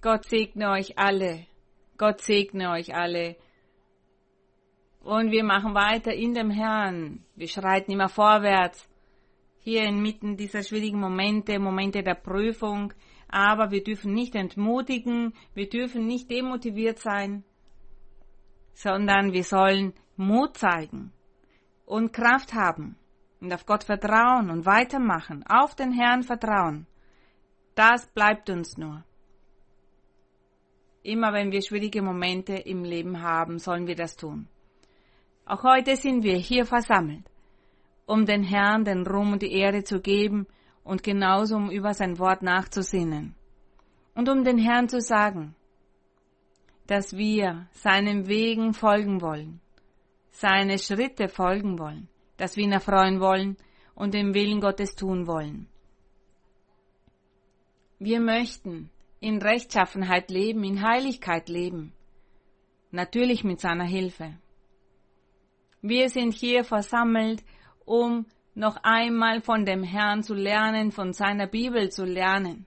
Gott segne euch alle. Gott segne euch alle. Und wir machen weiter in dem Herrn. Wir schreiten immer vorwärts. Hier inmitten dieser schwierigen Momente, Momente der Prüfung. Aber wir dürfen nicht entmutigen. Wir dürfen nicht demotiviert sein. Sondern wir sollen Mut zeigen und Kraft haben und auf Gott vertrauen und weitermachen, auf den Herrn vertrauen. Das bleibt uns nur. Immer wenn wir schwierige Momente im Leben haben, sollen wir das tun. Auch heute sind wir hier versammelt, um den Herrn den Ruhm und die Ehre zu geben und genauso um über sein Wort nachzusinnen. Und um den Herrn zu sagen, dass wir seinen Wegen folgen wollen, seine Schritte folgen wollen, dass wir ihn erfreuen wollen und den Willen Gottes tun wollen. Wir möchten in Rechtschaffenheit leben, in Heiligkeit leben, natürlich mit seiner Hilfe. Wir sind hier versammelt, um noch einmal von dem Herrn zu lernen, von seiner Bibel zu lernen.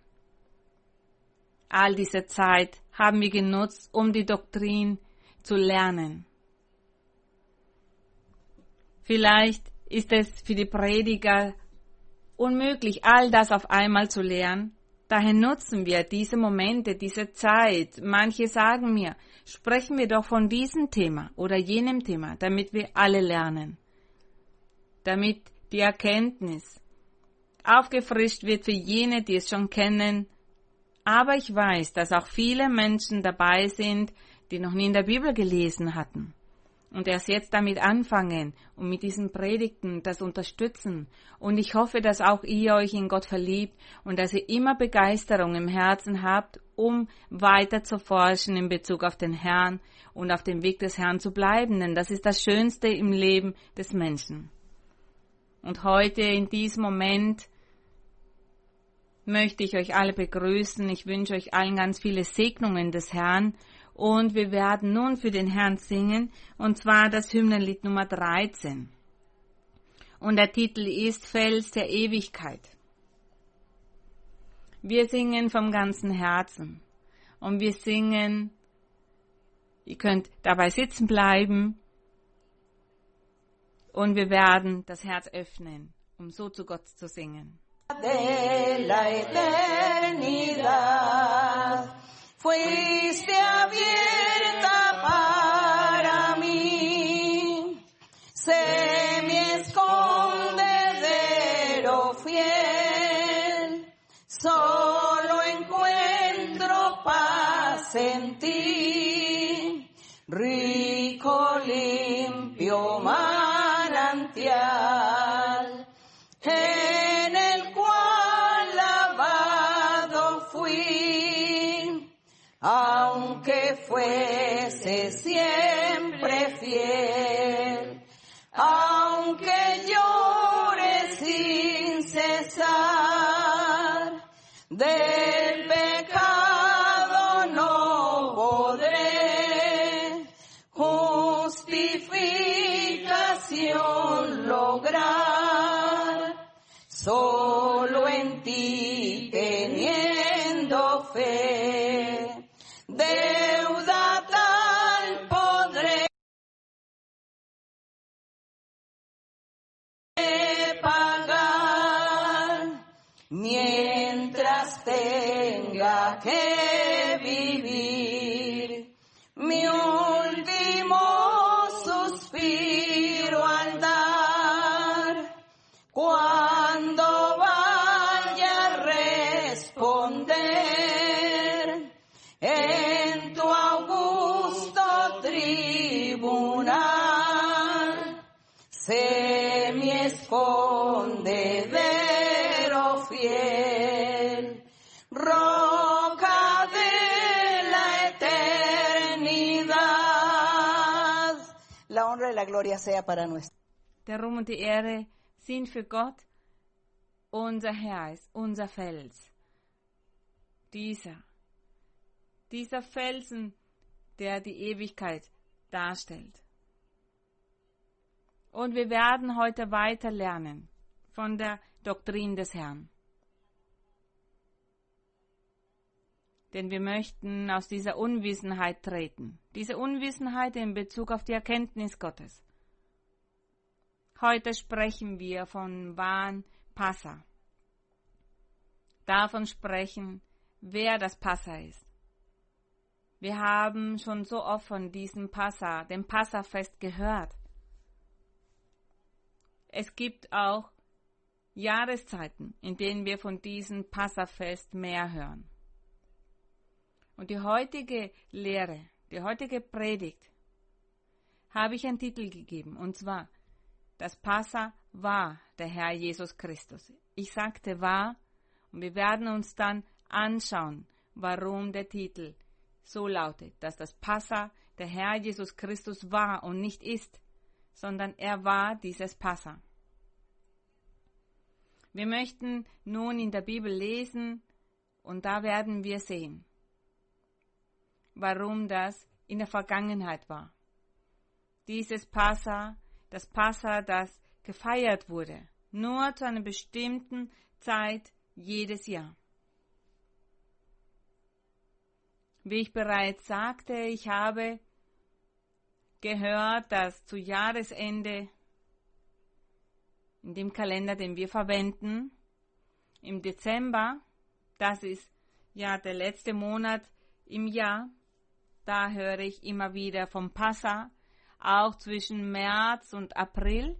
All diese Zeit haben wir genutzt, um die Doktrin zu lernen. Vielleicht ist es für die Prediger unmöglich, all das auf einmal zu lernen. Daher nutzen wir diese Momente, diese Zeit. Manche sagen mir, sprechen wir doch von diesem Thema oder jenem Thema, damit wir alle lernen. Damit die Erkenntnis aufgefrischt wird für jene, die es schon kennen. Aber ich weiß, dass auch viele Menschen dabei sind, die noch nie in der Bibel gelesen hatten und erst jetzt damit anfangen und mit diesen Predigten das unterstützen. Und ich hoffe, dass auch ihr euch in Gott verliebt und dass ihr immer Begeisterung im Herzen habt, um weiter zu forschen in Bezug auf den Herrn und auf dem Weg des Herrn zu bleiben, denn das ist das Schönste im Leben des Menschen. Und heute in diesem Moment möchte ich euch alle begrüßen. Ich wünsche euch allen ganz viele Segnungen des Herrn und wir werden nun für den Herrn singen, und zwar das Hymnenlied Nummer 13. Und der Titel ist Fels der Ewigkeit. Wir singen vom ganzen Herzen. Und wir singen, ihr könnt dabei sitzen bleiben. Und wir werden das Herz öffnen, um so zu Gott zu singen. De la eternidad. Fuiste abierta para mí. Sé mi escondedero fiel, solo encuentro paz en ti, rico, limpio manantial. Fuese siempre fiel, aunque llore sin cesar, del que vivir. Mi un... gloria sea para nuestro. Der Ruhm und die Ehre sind für Gott. Unser Herr ist unser Fels. Dieser dieser Felsen, der die Ewigkeit darstellt. Und wir werden heute weiter lernen von der Doktrin des Herrn. Denn wir möchten aus dieser Unwissenheit treten. Diese Unwissenheit in Bezug auf die Erkenntnis Gottes. Heute sprechen wir von Wahn Passa. Davon sprechen, wer das Passa ist. Wir haben schon so oft von diesem Passa, dem Passafest gehört. Es gibt auch Jahreszeiten, in denen wir von diesem Passafest mehr hören. Und die heutige Lehre, die heutige Predigt, habe ich einen Titel gegeben, und zwar, das Passa war der Herr Jesus Christus. Ich sagte war, und wir werden uns dann anschauen, warum der Titel so lautet, dass das Passa der Herr Jesus Christus war und nicht ist, sondern er war dieses Passa. Wir möchten nun in der Bibel lesen und da werden wir sehen, warum das in der Vergangenheit war. Dieses Passa, das Passa, das gefeiert wurde, nur zu einer bestimmten Zeit jedes Jahr. Wie ich bereits sagte, ich habe gehört, dass zu Jahresende in dem Kalender, den wir verwenden, im Dezember, das ist ja der letzte Monat im Jahr, da höre ich immer wieder vom Passa, auch zwischen März und April.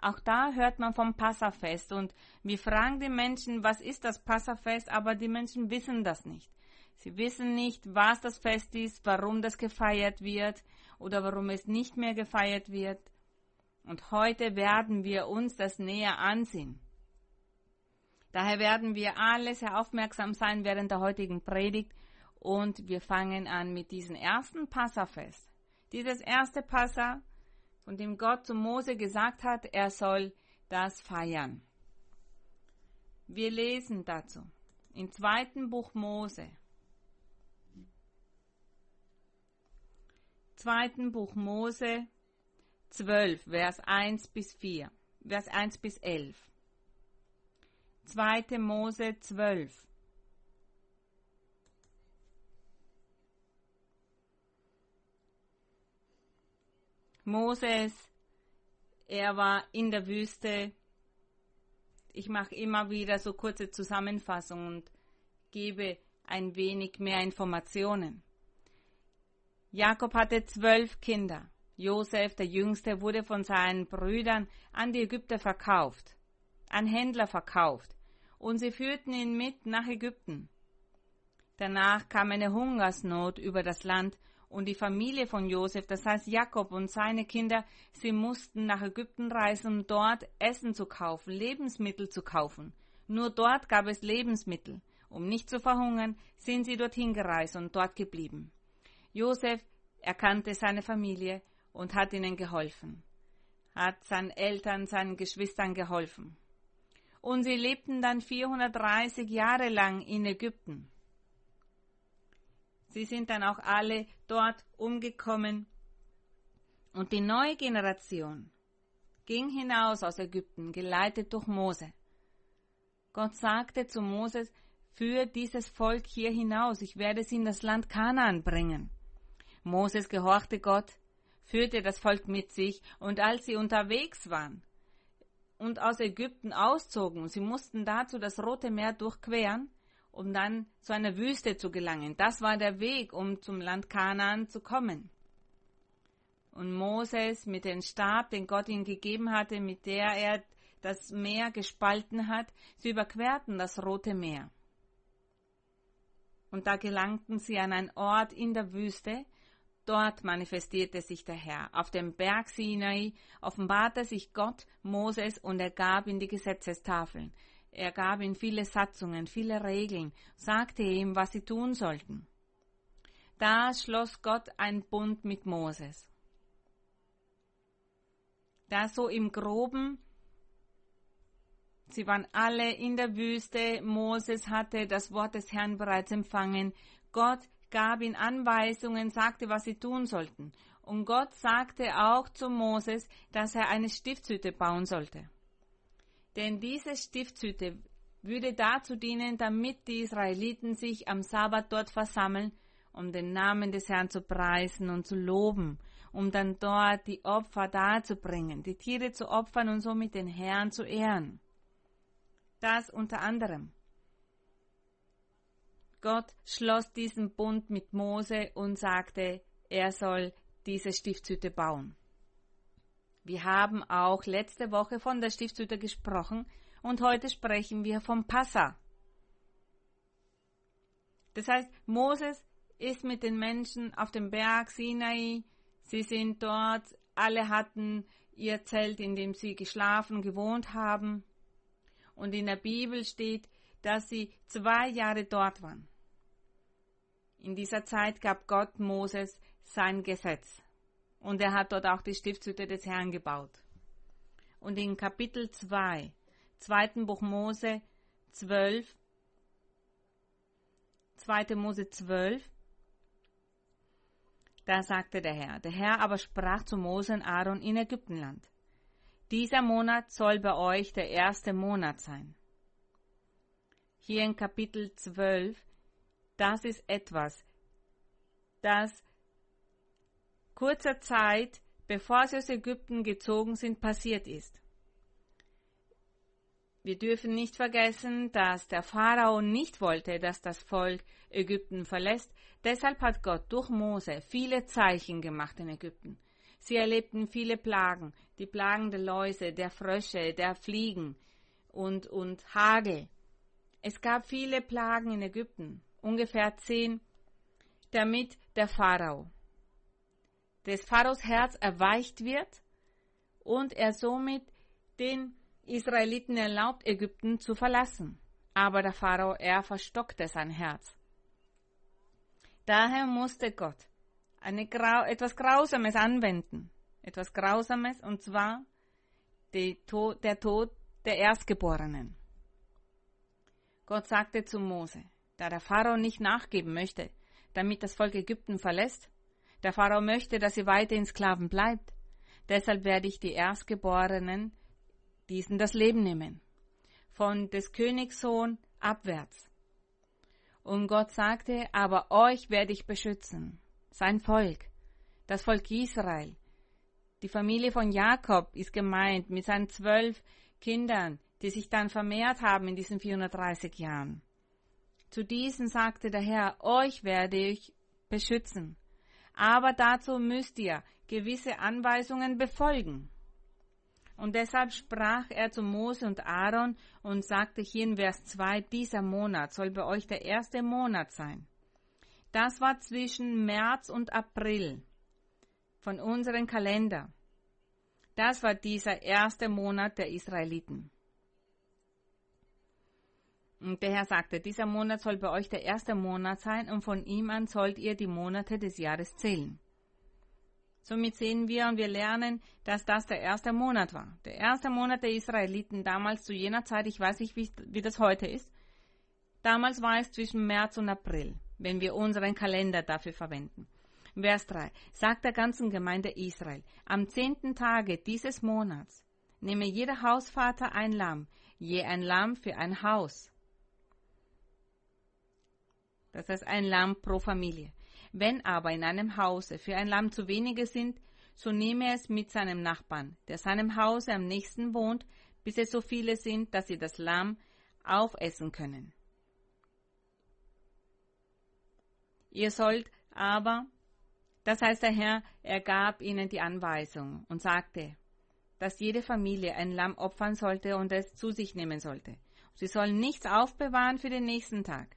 Auch da hört man vom Passafest und wir fragen die Menschen, was ist das Passafest, aber die Menschen wissen das nicht. Sie wissen nicht, was das Fest ist, warum das gefeiert wird oder warum es nicht mehr gefeiert wird. Und heute werden wir uns das näher ansehen. Daher werden wir alle sehr aufmerksam sein während der heutigen Predigt und wir fangen an mit diesem ersten Passafest. Dieses erste Passa, von dem Gott zu Mose gesagt hat, er soll das feiern. Wir lesen dazu im zweiten Buch Mose, zweiten Buch Mose 12, Vers 1 bis 4, Vers 1 bis 11. 2. Mose 12. Moses, er war in der Wüste. Ich mache immer wieder so kurze Zusammenfassungen und gebe ein wenig mehr Informationen. Jakob hatte zwölf Kinder. Josef, der Jüngste, wurde von seinen Brüdern an die Ägypter verkauft, an Händler verkauft, und sie führten ihn mit nach Ägypten. Danach kam eine Hungersnot über das Land, und die Familie von Josef, das heißt Jakob und seine Kinder, sie mussten nach Ägypten reisen, um dort Essen zu kaufen, Lebensmittel zu kaufen. Nur dort gab es Lebensmittel. Um nicht zu verhungern, sind sie dorthin gereist und dort geblieben. Josef erkannte seine Familie und hat ihnen geholfen, hat seinen Eltern, seinen Geschwistern geholfen. Und sie lebten dann 430 Jahre lang in Ägypten. Sie sind dann auch alle dort umgekommen. Und die neue Generation ging hinaus aus Ägypten, geleitet durch Mose. Gott sagte zu Moses, führ dieses Volk hier hinaus, ich werde sie in das Land Kanaan bringen. Moses gehorchte Gott, führte das Volk mit sich, und als sie unterwegs waren und aus Ägypten auszogen, sie mussten dazu das Rote Meer durchqueren, um dann zu einer Wüste zu gelangen. Das war der Weg, um zum Land Kanaan zu kommen. Und Moses mit dem Stab, den Gott ihm gegeben hatte, mit der er das Meer gespalten hat, sie überquerten das Rote Meer. Und da gelangten sie an einen Ort in der Wüste, Dort manifestierte sich der Herr. Auf dem Berg Sinai offenbarte sich Gott Moses und er gab ihm die Gesetzestafeln. Er gab ihm viele Satzungen, viele Regeln, sagte ihm, was sie tun sollten. Da schloss Gott ein Bund mit Moses. Da so im Groben, sie waren alle in der Wüste, Moses hatte das Wort des Herrn bereits empfangen, Gott gab ihnen Anweisungen, sagte, was sie tun sollten. Und Gott sagte auch zu Moses, dass er eine Stiftshütte bauen sollte. Denn diese Stiftshütte würde dazu dienen, damit die Israeliten sich am Sabbat dort versammeln, um den Namen des Herrn zu preisen und zu loben, um dann dort die Opfer darzubringen, die Tiere zu opfern und somit den Herrn zu ehren. Das unter anderem. Gott schloss diesen Bund mit Mose und sagte, er soll diese Stiftshütte bauen. Wir haben auch letzte Woche von der Stiftshütte gesprochen und heute sprechen wir vom Passa. Das heißt, Moses ist mit den Menschen auf dem Berg Sinai. Sie sind dort, alle hatten ihr Zelt, in dem sie geschlafen, gewohnt haben. Und in der Bibel steht, dass sie zwei Jahre dort waren. In dieser Zeit gab Gott Moses sein Gesetz. Und er hat dort auch die Stiftshütte des Herrn gebaut. Und in Kapitel 2, zweiten Buch Mose 12, 2. Mose 12, da sagte der Herr, der Herr aber sprach zu Mose und Aaron in Ägyptenland, dieser Monat soll bei euch der erste Monat sein. Hier in Kapitel 12, das ist etwas, das kurzer Zeit, bevor sie aus Ägypten gezogen sind, passiert ist. Wir dürfen nicht vergessen, dass der Pharao nicht wollte, dass das Volk Ägypten verlässt. Deshalb hat Gott durch Mose viele Zeichen gemacht in Ägypten. Sie erlebten viele Plagen, die Plagen der Läuse, der Frösche, der Fliegen und, und Hagel. Es gab viele Plagen in Ägypten, ungefähr zehn, damit der Pharao des Pharaos Herz erweicht wird und er somit den Israeliten erlaubt, Ägypten zu verlassen. Aber der Pharao, er verstockte sein Herz. Daher musste Gott Grau etwas Grausames anwenden. Etwas Grausames, und zwar To der Tod der Erstgeborenen. Gott sagte zu Mose, da der Pharao nicht nachgeben möchte, damit das Volk Ägypten verlässt, der Pharao möchte, dass ihr weiterhin Sklaven bleibt. Deshalb werde ich die Erstgeborenen diesen das Leben nehmen. Von des Königs Sohn abwärts. Und Gott sagte, aber euch werde ich beschützen. Sein Volk, das Volk Israel. Die Familie von Jakob ist gemeint mit seinen zwölf Kindern, die sich dann vermehrt haben in diesen 430 Jahren. Zu diesen sagte der Herr, euch werde ich beschützen aber dazu müsst ihr gewisse Anweisungen befolgen. Und deshalb sprach er zu Mose und Aaron und sagte hier in Vers 2, dieser Monat soll bei euch der erste Monat sein. Das war zwischen März und April von unserem Kalender. Das war dieser erste Monat der Israeliten. Und der Herr sagte, dieser Monat soll bei euch der erste Monat sein und von ihm an sollt ihr die Monate des Jahres zählen. Somit sehen wir und wir lernen, dass das der erste Monat war. Der erste Monat der Israeliten damals zu jener Zeit, ich weiß nicht, wie, wie das heute ist. Damals war es zwischen März und April, wenn wir unseren Kalender dafür verwenden. Vers 3. Sagt der ganzen Gemeinde Israel, am zehnten Tage dieses Monats nehme jeder Hausvater ein Lamm, je ein Lamm für ein Haus das heißt ein Lamm pro Familie. Wenn aber in einem Hause für ein Lamm zu wenige sind, so nehme es mit seinem Nachbarn, der seinem Hause am nächsten wohnt, bis es so viele sind, dass sie das Lamm aufessen können. Ihr sollt aber, das heißt der Herr, er gab ihnen die Anweisung und sagte, dass jede Familie ein Lamm opfern sollte und es zu sich nehmen sollte. Sie sollen nichts aufbewahren für den nächsten Tag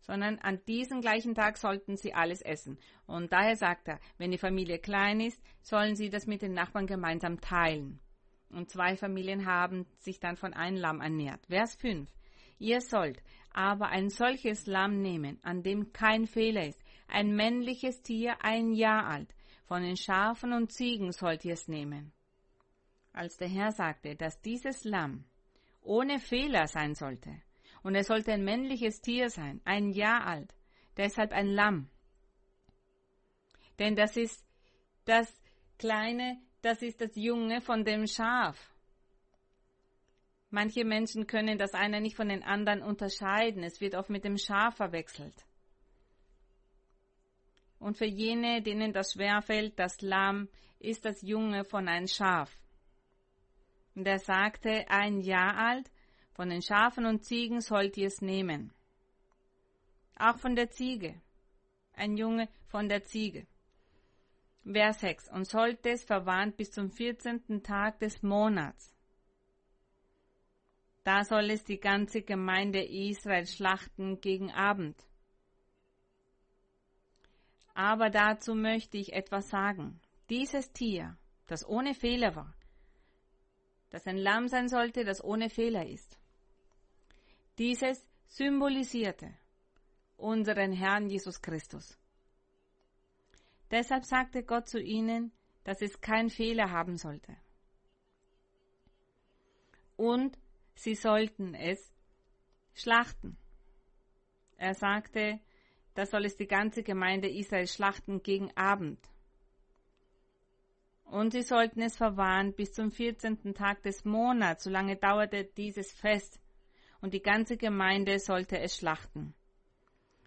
sondern an diesem gleichen Tag sollten sie alles essen. Und daher sagt er, wenn die Familie klein ist, sollen sie das mit den Nachbarn gemeinsam teilen. Und zwei Familien haben sich dann von einem Lamm ernährt. Vers 5. Ihr sollt aber ein solches Lamm nehmen, an dem kein Fehler ist, ein männliches Tier, ein Jahr alt. Von den Schafen und Ziegen sollt ihr es nehmen. Als der Herr sagte, dass dieses Lamm ohne Fehler sein sollte, und es sollte ein männliches Tier sein, ein Jahr alt, deshalb ein Lamm. Denn das ist das kleine, das ist das Junge von dem Schaf. Manche Menschen können das eine nicht von den anderen unterscheiden. Es wird oft mit dem Schaf verwechselt. Und für jene, denen das schwerfällt, das Lamm ist das Junge von einem Schaf. Und er sagte, ein Jahr alt, von den Schafen und Ziegen sollt ihr es nehmen. Auch von der Ziege. Ein Junge von der Ziege. Vers 6. Und sollte es verwandt bis zum 14. Tag des Monats. Da soll es die ganze Gemeinde Israel schlachten gegen Abend. Aber dazu möchte ich etwas sagen. Dieses Tier, das ohne Fehler war, das ein Lamm sein sollte, das ohne Fehler ist. Dieses symbolisierte unseren Herrn Jesus Christus. Deshalb sagte Gott zu ihnen, dass es keinen Fehler haben sollte. Und sie sollten es schlachten. Er sagte, das soll es die ganze Gemeinde Israel schlachten gegen Abend. Und sie sollten es verwahren bis zum 14. Tag des Monats, solange dauerte dieses Fest, und die ganze Gemeinde sollte es schlachten.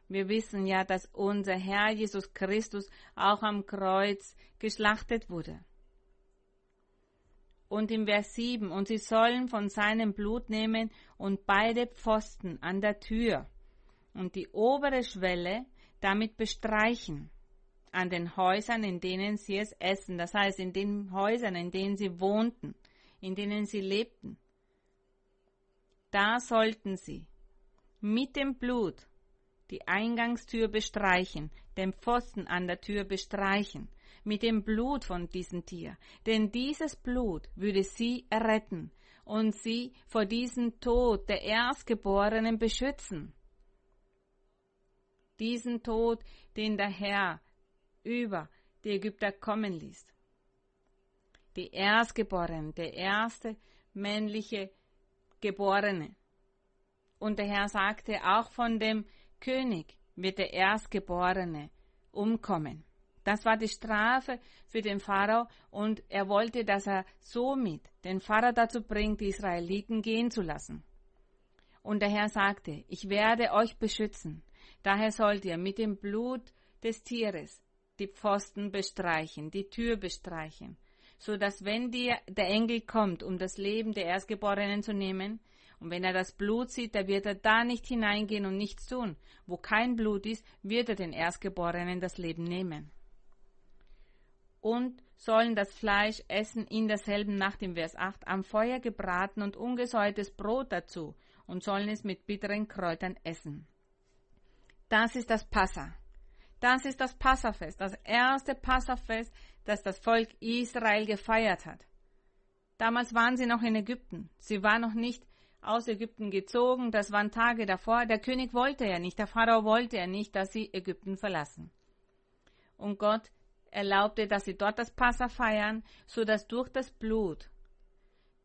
Wir wissen ja, dass unser Herr Jesus Christus auch am Kreuz geschlachtet wurde. Und im Vers 7, und sie sollen von seinem Blut nehmen und beide Pfosten an der Tür und die obere Schwelle damit bestreichen an den Häusern, in denen sie es essen, das heißt in den Häusern, in denen sie wohnten, in denen sie lebten. Da sollten sie mit dem Blut die Eingangstür bestreichen, den Pfosten an der Tür bestreichen, mit dem Blut von diesem Tier, denn dieses Blut würde sie erretten und sie vor diesem Tod der Erstgeborenen beschützen. Diesen Tod, den der Herr über die Ägypter kommen ließ. Die Erstgeborenen, der erste männliche Geborene. Und der Herr sagte, auch von dem König wird der Erstgeborene umkommen. Das war die Strafe für den Pharao und er wollte, dass er somit den Pharao dazu bringt, die Israeliten gehen zu lassen. Und der Herr sagte, ich werde euch beschützen. Daher sollt ihr mit dem Blut des Tieres die Pfosten bestreichen, die Tür bestreichen, so dass wenn dir der Engel kommt, um das Leben der Erstgeborenen zu nehmen, und wenn er das Blut sieht, da wird er da nicht hineingehen und nichts tun. Wo kein Blut ist, wird er den Erstgeborenen das Leben nehmen. Und sollen das Fleisch essen in derselben Nacht im Vers 8 am Feuer gebraten und ungesäuertes Brot dazu und sollen es mit bitteren Kräutern essen. Das ist das Passa. Das ist das Passafest, das erste Passafest, das das Volk Israel gefeiert hat. Damals waren sie noch in Ägypten. Sie waren noch nicht aus Ägypten gezogen. Das waren Tage davor. Der König wollte ja nicht, der Pharao wollte ja nicht, dass sie Ägypten verlassen. Und Gott erlaubte, dass sie dort das Passa feiern, so dass durch das Blut,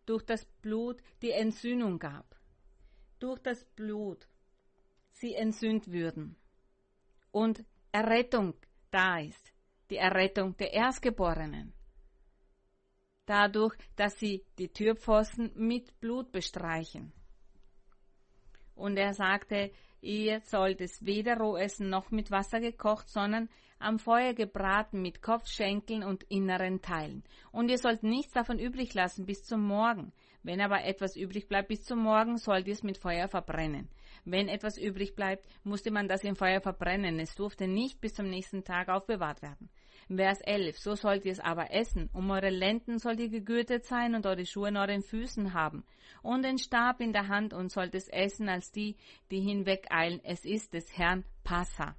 durch das Blut die Entsühnung gab. Durch das Blut sie entsühnt würden. Und Errettung da ist. Die Errettung der Erstgeborenen dadurch, dass sie die Türpfosten mit Blut bestreichen. Und er sagte, ihr sollt es weder roh essen noch mit Wasser gekocht, sondern am Feuer gebraten mit Kopf, Schenkeln und inneren Teilen. Und ihr sollt nichts davon übrig lassen bis zum Morgen. Wenn aber etwas übrig bleibt bis zum Morgen, sollt ihr es mit Feuer verbrennen. Wenn etwas übrig bleibt, musste man das im Feuer verbrennen. Es durfte nicht bis zum nächsten Tag aufbewahrt werden. Vers 11. So sollt ihr es aber essen. Um eure Lenden sollt ihr gegürtet sein und eure Schuhe in euren Füßen haben. Und den Stab in der Hand und sollt es essen als die, die hinwegeilen. Es ist des Herrn Passa.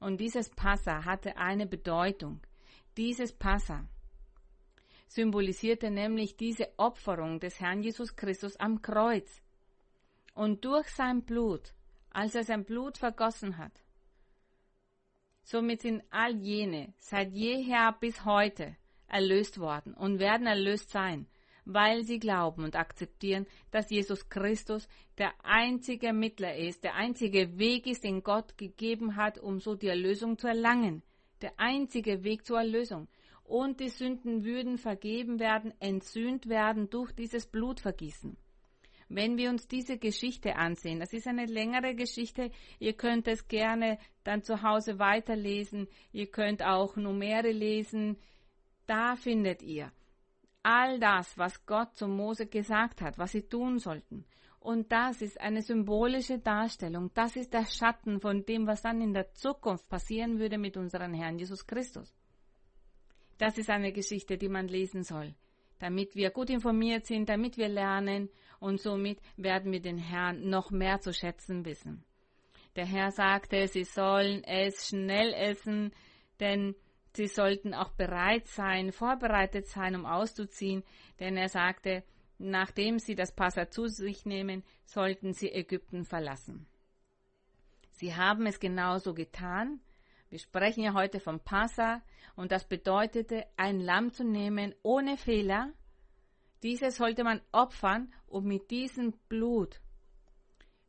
Und dieses Passa hatte eine Bedeutung. Dieses Passa symbolisierte nämlich diese Opferung des Herrn Jesus Christus am Kreuz. Und durch sein Blut, als er sein Blut vergossen hat, Somit sind all jene seit jeher bis heute erlöst worden und werden erlöst sein, weil sie glauben und akzeptieren, dass Jesus Christus der einzige Mittler ist, der einzige Weg ist, den Gott gegeben hat, um so die Erlösung zu erlangen. Der einzige Weg zur Erlösung. Und die Sünden würden vergeben werden, entsühnt werden durch dieses Blutvergießen. Wenn wir uns diese Geschichte ansehen, das ist eine längere Geschichte, ihr könnt es gerne dann zu Hause weiterlesen, ihr könnt auch Numere lesen, da findet ihr all das, was Gott zu Mose gesagt hat, was sie tun sollten. Und das ist eine symbolische Darstellung. Das ist der Schatten von dem, was dann in der Zukunft passieren würde mit unserem Herrn Jesus Christus. Das ist eine Geschichte, die man lesen soll, damit wir gut informiert sind, damit wir lernen und somit werden wir den Herrn noch mehr zu schätzen wissen. Der Herr sagte, sie sollen es schnell essen, denn sie sollten auch bereit sein, vorbereitet sein, um auszuziehen, denn er sagte, Nachdem sie das Passa zu sich nehmen, sollten sie Ägypten verlassen. Sie haben es genauso getan. Wir sprechen ja heute vom Passa und das bedeutete, ein Lamm zu nehmen ohne Fehler. Dieses sollte man opfern und mit diesem Blut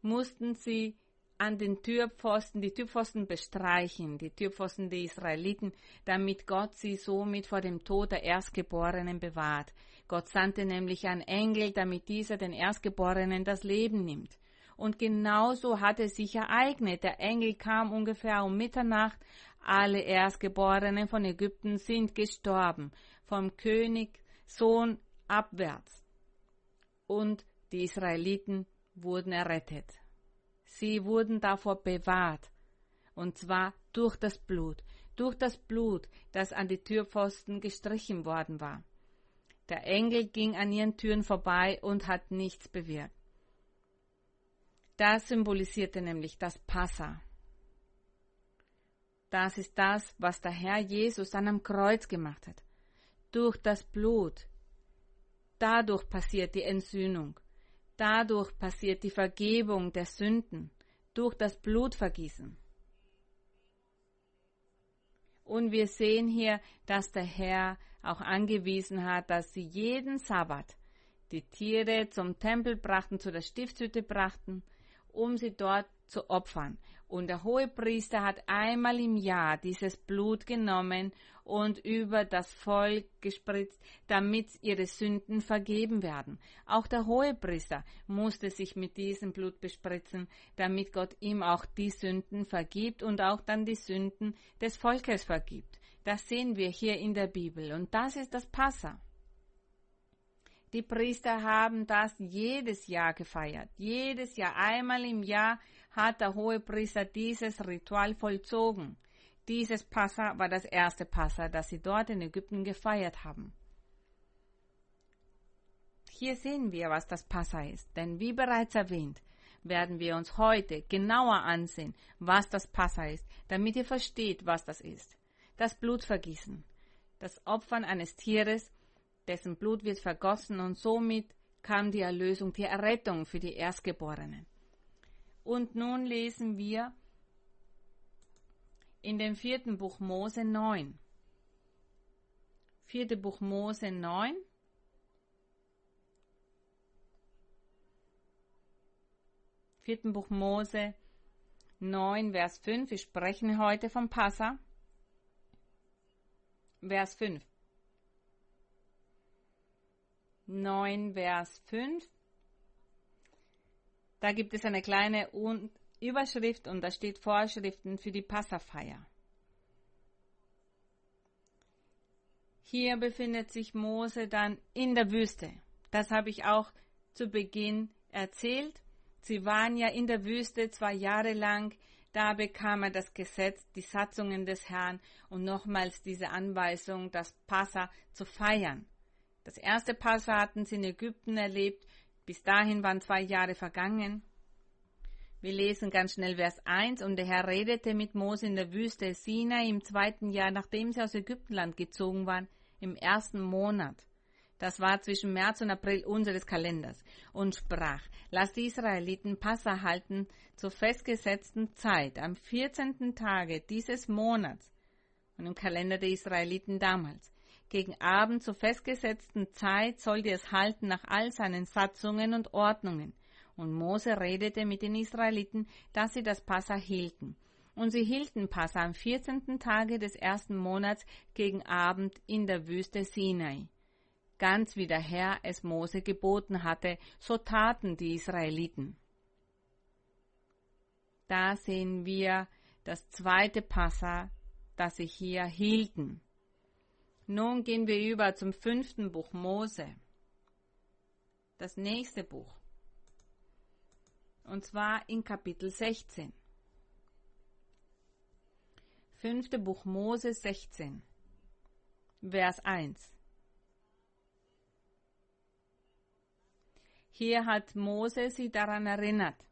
mussten sie an den Türpfosten, die Türpfosten bestreichen, die Türpfosten der Israeliten, damit Gott sie somit vor dem Tod der Erstgeborenen bewahrt. Gott sandte nämlich einen Engel, damit dieser den Erstgeborenen das Leben nimmt. Und genauso hat es sich ereignet. Der Engel kam ungefähr um Mitternacht. Alle Erstgeborenen von Ägypten sind gestorben. Vom König Sohn abwärts. Und die Israeliten wurden errettet. Sie wurden davor bewahrt. Und zwar durch das Blut, durch das Blut, das an die Türpfosten gestrichen worden war. Der Engel ging an ihren Türen vorbei und hat nichts bewirkt. Das symbolisierte nämlich das Passa. Das ist das, was der Herr Jesus dann am Kreuz gemacht hat. Durch das Blut. Dadurch passiert die Entsühnung. Dadurch passiert die Vergebung der Sünden durch das Blutvergießen. Und wir sehen hier, dass der Herr auch angewiesen hat, dass sie jeden Sabbat die Tiere zum Tempel brachten, zu der Stiftshütte brachten, um sie dort zu opfern. Und der Hohepriester hat einmal im Jahr dieses Blut genommen und über das Volk gespritzt, damit ihre Sünden vergeben werden. Auch der Hohepriester musste sich mit diesem Blut bespritzen, damit Gott ihm auch die Sünden vergibt und auch dann die Sünden des Volkes vergibt. Das sehen wir hier in der Bibel und das ist das Passa. Die Priester haben das jedes Jahr gefeiert. Jedes Jahr, einmal im Jahr hat der hohe Priester dieses Ritual vollzogen. Dieses Passa war das erste Passa, das sie dort in Ägypten gefeiert haben. Hier sehen wir, was das Passa ist, denn wie bereits erwähnt, werden wir uns heute genauer ansehen, was das Passa ist, damit ihr versteht, was das ist. Das Blutvergießen, das Opfern eines Tieres, dessen Blut wird vergossen und somit kam die Erlösung, die Errettung für die Erstgeborenen. Und nun lesen wir in dem vierten Buch Mose 9. Vierte Buch Mose 9. Vierten Buch Mose 9, Vers 5. Wir sprechen heute vom Passa. Vers 5. 9, Vers 5. Da gibt es eine kleine Überschrift und da steht Vorschriften für die Passafeier. Hier befindet sich Mose dann in der Wüste. Das habe ich auch zu Beginn erzählt. Sie waren ja in der Wüste zwei Jahre lang. Da bekam er das Gesetz, die Satzungen des Herrn und nochmals diese Anweisung, das Passa zu feiern. Das erste Passa hatten sie in Ägypten erlebt. Bis dahin waren zwei Jahre vergangen. Wir lesen ganz schnell Vers 1. Und der Herr redete mit Mose in der Wüste Sinai im zweiten Jahr, nachdem sie aus Ägyptenland gezogen waren, im ersten Monat. Das war zwischen März und April unseres Kalenders und sprach, lass die Israeliten Passa halten zur festgesetzten Zeit am 14. Tage dieses Monats und im Kalender der Israeliten damals. Gegen Abend zur festgesetzten Zeit sollt ihr es halten nach all seinen Satzungen und Ordnungen. Und Mose redete mit den Israeliten, dass sie das Passa hielten. Und sie hielten Passa am vierzehnten Tage des ersten Monats gegen Abend in der Wüste Sinai. Ganz wie der Herr es Mose geboten hatte, so taten die Israeliten. Da sehen wir das zweite Passa, das sie hier hielten. Nun gehen wir über zum fünften Buch Mose. Das nächste Buch. Und zwar in Kapitel 16. Fünfte Buch Mose 16. Vers 1. Hier hat Mose sie daran erinnert.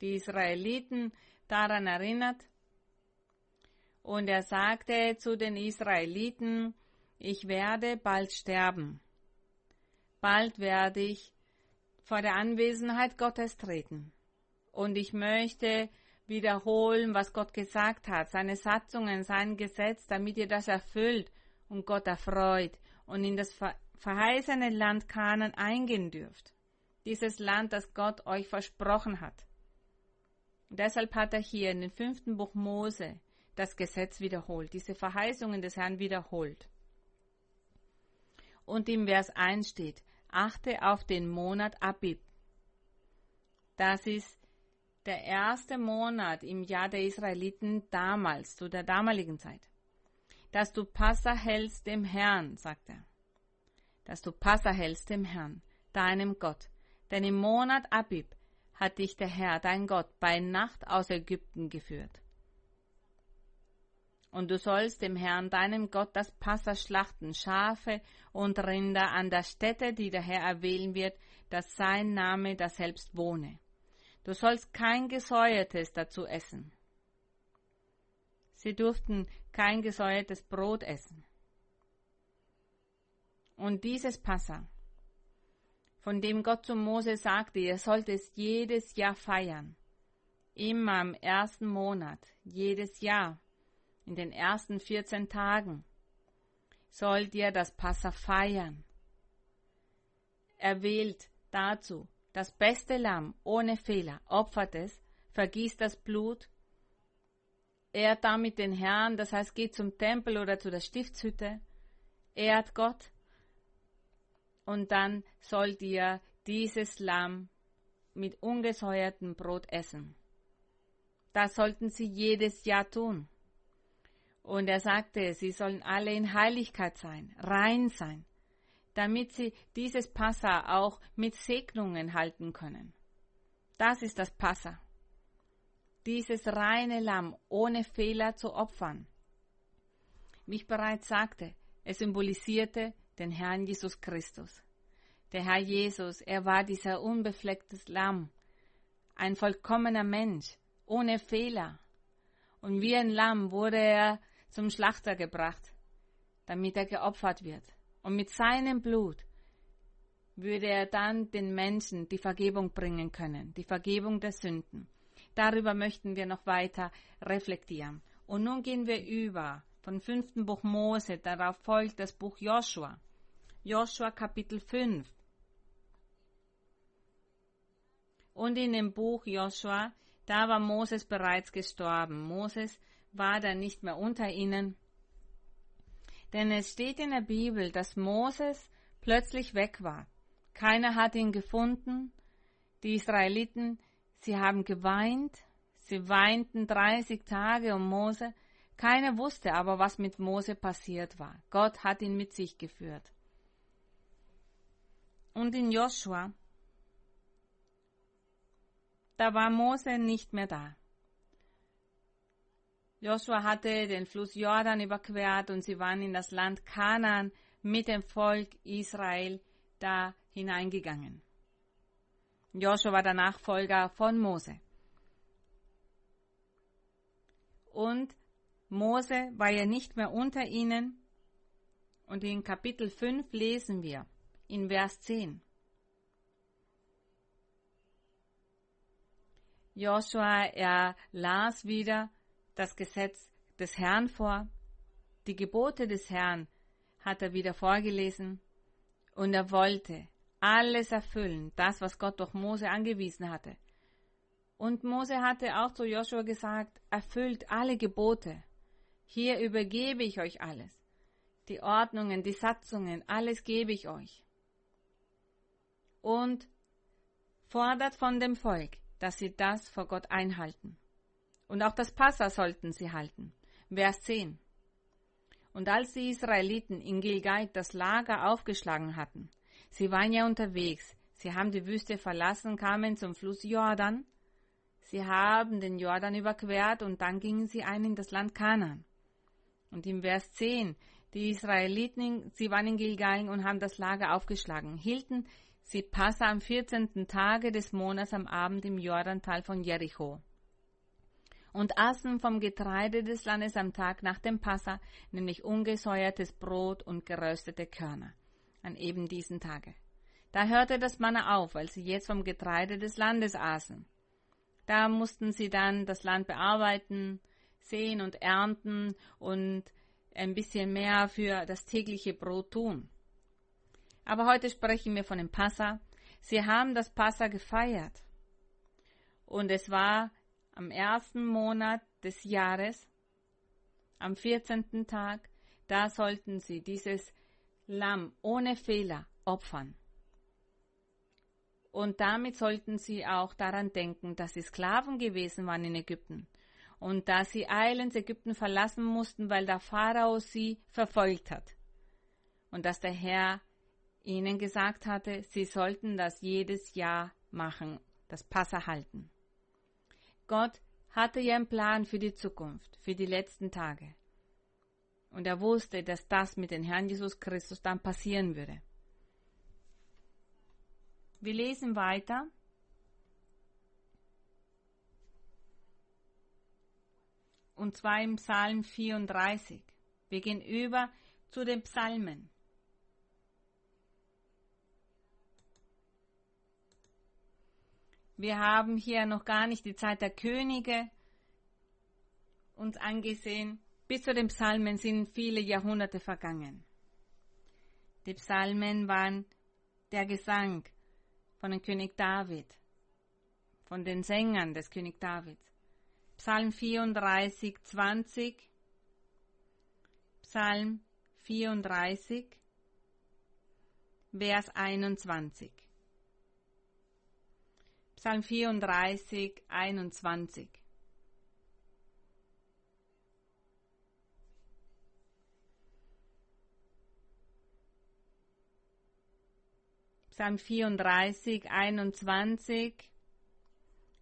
Die Israeliten daran erinnert. Und er sagte zu den Israeliten, ich werde bald sterben. Bald werde ich vor der Anwesenheit Gottes treten. Und ich möchte wiederholen, was Gott gesagt hat, seine Satzungen, sein Gesetz, damit ihr das erfüllt und Gott erfreut und in das verheißene Land Kanan eingehen dürft. Dieses Land, das Gott euch versprochen hat. Deshalb hat er hier in dem fünften Buch Mose das Gesetz wiederholt, diese Verheißungen des Herrn wiederholt. Und im Vers 1 steht, achte auf den Monat Abib. Das ist der erste Monat im Jahr der Israeliten damals, zu der damaligen Zeit. Dass du Passa hältst dem Herrn, sagt er. Dass du Passa hältst dem Herrn, deinem Gott. Denn im Monat Abib hat dich der Herr, dein Gott, bei Nacht aus Ägypten geführt. Und du sollst dem Herrn, deinem Gott, das Passa schlachten, Schafe und Rinder an der Stätte, die der Herr erwählen wird, dass sein Name da selbst wohne. Du sollst kein Gesäuertes dazu essen. Sie durften kein gesäuertes Brot essen. Und dieses Passa, von dem Gott zu Mose sagte, ihr sollt es jedes Jahr feiern, immer im ersten Monat, jedes Jahr, in den ersten 14 Tagen, sollt ihr das Passa feiern. Er wählt dazu das beste Lamm ohne Fehler, opfert es, vergießt das Blut, ehrt damit den Herrn, das heißt geht zum Tempel oder zu der Stiftshütte, ehrt Gott und dann sollt ihr dieses Lamm mit ungesäuertem Brot essen. Das sollten sie jedes Jahr tun. Und er sagte, sie sollen alle in Heiligkeit sein, rein sein damit sie dieses Passa auch mit Segnungen halten können. Das ist das Passa. Dieses reine Lamm ohne Fehler zu opfern. Wie ich bereits sagte, es symbolisierte den Herrn Jesus Christus. Der Herr Jesus, er war dieser unbeflecktes Lamm, ein vollkommener Mensch, ohne Fehler. Und wie ein Lamm wurde er zum Schlachter gebracht, damit er geopfert wird. Und mit seinem Blut würde er dann den Menschen die Vergebung bringen können, die Vergebung der Sünden. Darüber möchten wir noch weiter reflektieren. Und nun gehen wir über vom fünften Buch Mose, darauf folgt das Buch Joshua. Joshua Kapitel 5. Und in dem Buch Joshua, da war Moses bereits gestorben. Moses war da nicht mehr unter ihnen. Denn es steht in der Bibel, dass Moses plötzlich weg war. Keiner hat ihn gefunden. Die Israeliten, sie haben geweint. Sie weinten 30 Tage um Mose. Keiner wusste aber, was mit Mose passiert war. Gott hat ihn mit sich geführt. Und in Joshua, da war Mose nicht mehr da. Joshua hatte den Fluss Jordan überquert und sie waren in das Land Kanaan mit dem Volk Israel da hineingegangen. Joshua war der Nachfolger von Mose. Und Mose war ja nicht mehr unter ihnen. Und in Kapitel 5 lesen wir in Vers 10. Joshua, er las wieder das Gesetz des Herrn vor, die Gebote des Herrn hat er wieder vorgelesen und er wollte alles erfüllen, das, was Gott durch Mose angewiesen hatte. Und Mose hatte auch zu Joshua gesagt, erfüllt alle Gebote. Hier übergebe ich euch alles. die Ordnungen, die Satzungen, alles gebe ich euch. Und fordert von dem Volk, dass sie das vor Gott einhalten. Und auch das Passa sollten sie halten. Vers 10. Und als die Israeliten in Gilgal das Lager aufgeschlagen hatten, sie waren ja unterwegs, sie haben die Wüste verlassen, kamen zum Fluss Jordan, sie haben den Jordan überquert und dann gingen sie ein in das Land Kanaan. Und im Vers 10, die Israeliten, sie waren in Gilgal und haben das Lager aufgeschlagen, hielten sie Passa am 14. Tage des Monats am Abend im Jordantal von Jericho und aßen vom Getreide des Landes am Tag nach dem Passa, nämlich ungesäuertes Brot und geröstete Körner, an eben diesen Tage. Da hörte das Manna auf, weil sie jetzt vom Getreide des Landes aßen. Da mussten sie dann das Land bearbeiten, sehen und ernten und ein bisschen mehr für das tägliche Brot tun. Aber heute sprechen wir von dem Passa. Sie haben das Passa gefeiert. Und es war am ersten Monat des Jahres, am 14. Tag, da sollten sie dieses Lamm ohne Fehler opfern. Und damit sollten sie auch daran denken, dass sie Sklaven gewesen waren in Ägypten und dass sie eilends Ägypten verlassen mussten, weil der Pharao sie verfolgt hat. Und dass der Herr ihnen gesagt hatte, sie sollten das jedes Jahr machen, das Passa halten. Gott hatte ja einen Plan für die Zukunft, für die letzten Tage. Und er wusste, dass das mit dem Herrn Jesus Christus dann passieren würde. Wir lesen weiter. Und zwar im Psalm 34. Wir gehen über zu den Psalmen. Wir haben hier noch gar nicht die Zeit der Könige uns angesehen. Bis zu den Psalmen sind viele Jahrhunderte vergangen. Die Psalmen waren der Gesang von dem König David, von den Sängern des König David. Psalm 34, 20, Psalm 34, Vers 21. Psalm 34, 21. Psalm 34, 21,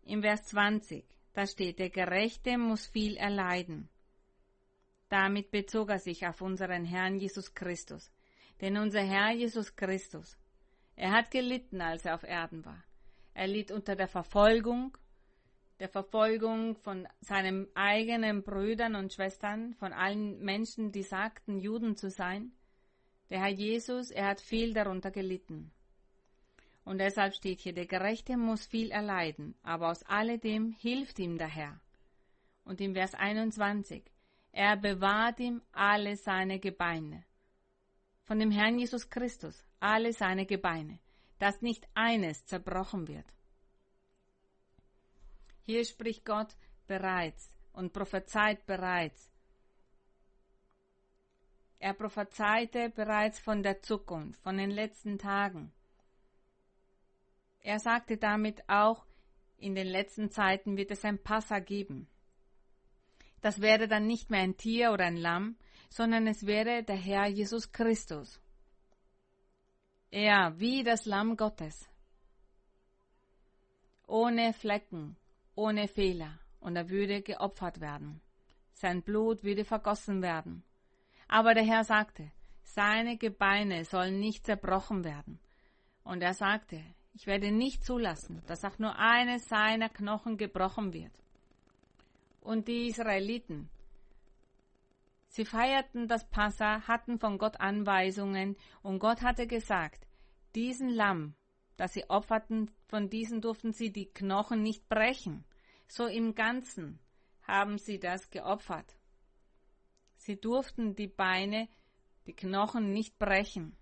im Vers 20, da steht, der Gerechte muss viel erleiden. Damit bezog er sich auf unseren Herrn Jesus Christus. Denn unser Herr Jesus Christus, er hat gelitten, als er auf Erden war. Er litt unter der Verfolgung, der Verfolgung von seinen eigenen Brüdern und Schwestern, von allen Menschen, die sagten, Juden zu sein. Der Herr Jesus, er hat viel darunter gelitten. Und deshalb steht hier, der Gerechte muss viel erleiden, aber aus alledem hilft ihm der Herr. Und im Vers 21, er bewahrt ihm alle seine Gebeine. Von dem Herrn Jesus Christus, alle seine Gebeine dass nicht eines zerbrochen wird. Hier spricht Gott bereits und prophezeit bereits. Er prophezeite bereits von der Zukunft, von den letzten Tagen. Er sagte damit auch, in den letzten Zeiten wird es ein Passa geben. Das wäre dann nicht mehr ein Tier oder ein Lamm, sondern es wäre der Herr Jesus Christus. Er wie das Lamm Gottes. Ohne Flecken, ohne Fehler. Und er würde geopfert werden. Sein Blut würde vergossen werden. Aber der Herr sagte, seine Gebeine sollen nicht zerbrochen werden. Und er sagte, ich werde nicht zulassen, dass auch nur eines seiner Knochen gebrochen wird. Und die Israeliten, Sie feierten das Passa, hatten von Gott Anweisungen und Gott hatte gesagt, diesen Lamm, das sie opferten, von diesen durften sie die Knochen nicht brechen. So im Ganzen haben sie das geopfert. Sie durften die Beine, die Knochen nicht brechen.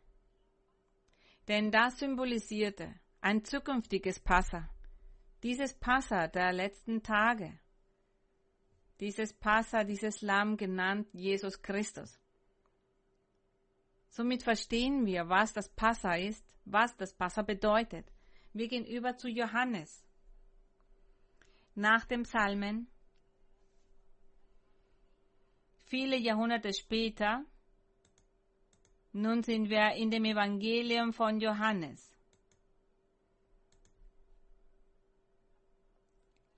Denn das symbolisierte ein zukünftiges Passa. Dieses Passa der letzten Tage dieses Passa, dieses Lamm genannt Jesus Christus. Somit verstehen wir, was das Passa ist, was das Passa bedeutet. Wir gehen über zu Johannes. Nach dem Psalmen, viele Jahrhunderte später, nun sind wir in dem Evangelium von Johannes.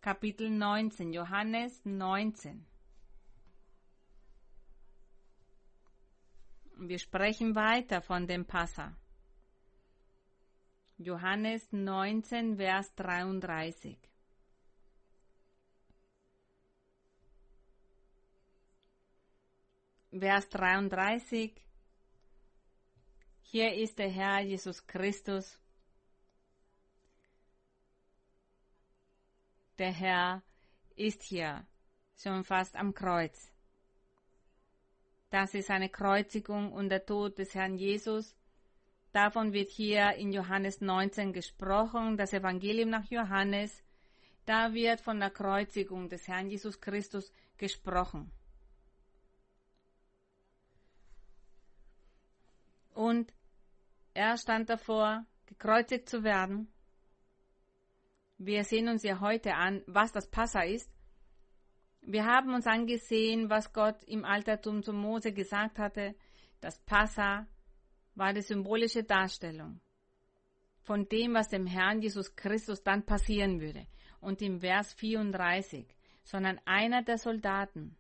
Kapitel 19, Johannes 19. Wir sprechen weiter von dem Passa. Johannes 19, Vers 33. Vers 33. Hier ist der Herr Jesus Christus. Der Herr ist hier schon fast am Kreuz. Das ist eine Kreuzigung und der Tod des Herrn Jesus. Davon wird hier in Johannes 19 gesprochen, das Evangelium nach Johannes. Da wird von der Kreuzigung des Herrn Jesus Christus gesprochen. Und er stand davor, gekreuzigt zu werden. Wir sehen uns ja heute an, was das Passa ist. Wir haben uns angesehen, was Gott im Altertum zu Mose gesagt hatte. Das Passa war die symbolische Darstellung von dem, was dem Herrn Jesus Christus dann passieren würde. Und im Vers 34, sondern einer der Soldaten,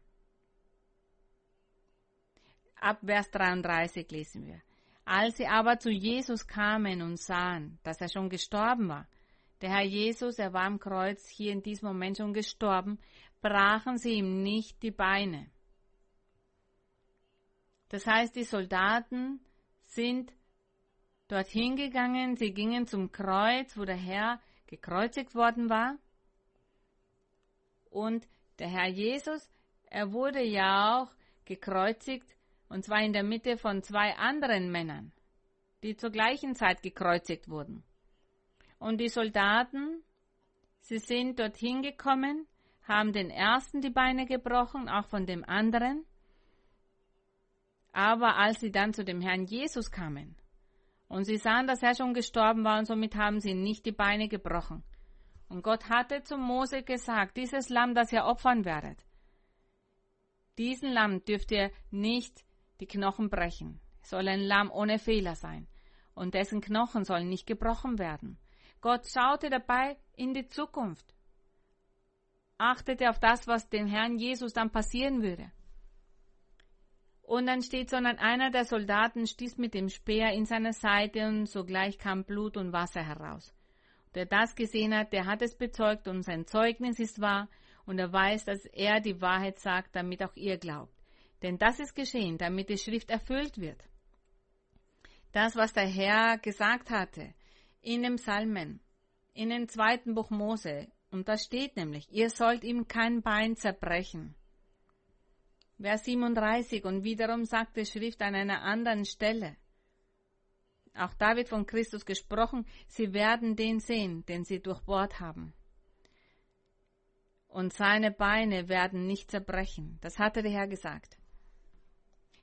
ab Vers 33 lesen wir, als sie aber zu Jesus kamen und sahen, dass er schon gestorben war, der Herr Jesus, er war am Kreuz hier in diesem Moment schon gestorben, brachen sie ihm nicht die Beine. Das heißt, die Soldaten sind dorthin gegangen, sie gingen zum Kreuz, wo der Herr gekreuzigt worden war. Und der Herr Jesus, er wurde ja auch gekreuzigt, und zwar in der Mitte von zwei anderen Männern, die zur gleichen Zeit gekreuzigt wurden. Und die Soldaten, sie sind dorthin gekommen haben den ersten die Beine gebrochen, auch von dem anderen. Aber als sie dann zu dem Herrn Jesus kamen und sie sahen, dass er schon gestorben war und somit haben sie nicht die Beine gebrochen. Und Gott hatte zu Mose gesagt, dieses Lamm, das ihr opfern werdet, diesen Lamm dürft ihr nicht die Knochen brechen. Es soll ein Lamm ohne Fehler sein. Und dessen Knochen sollen nicht gebrochen werden. Gott schaute dabei in die Zukunft achtete auf das, was dem Herrn Jesus dann passieren würde. Und dann steht, sondern einer der Soldaten stieß mit dem Speer in seine Seite und sogleich kam Blut und Wasser heraus. Der das gesehen hat, der hat es bezeugt und sein Zeugnis ist wahr und er weiß, dass er die Wahrheit sagt, damit auch ihr glaubt. Denn das ist geschehen, damit die Schrift erfüllt wird. Das, was der Herr gesagt hatte in dem Psalmen, in dem zweiten Buch Mose, und da steht nämlich, ihr sollt ihm kein Bein zerbrechen. Vers 37 und wiederum sagt die Schrift an einer anderen Stelle. Auch da wird von Christus gesprochen, sie werden den sehen, den sie durchbohrt haben. Und seine Beine werden nicht zerbrechen. Das hatte der Herr gesagt.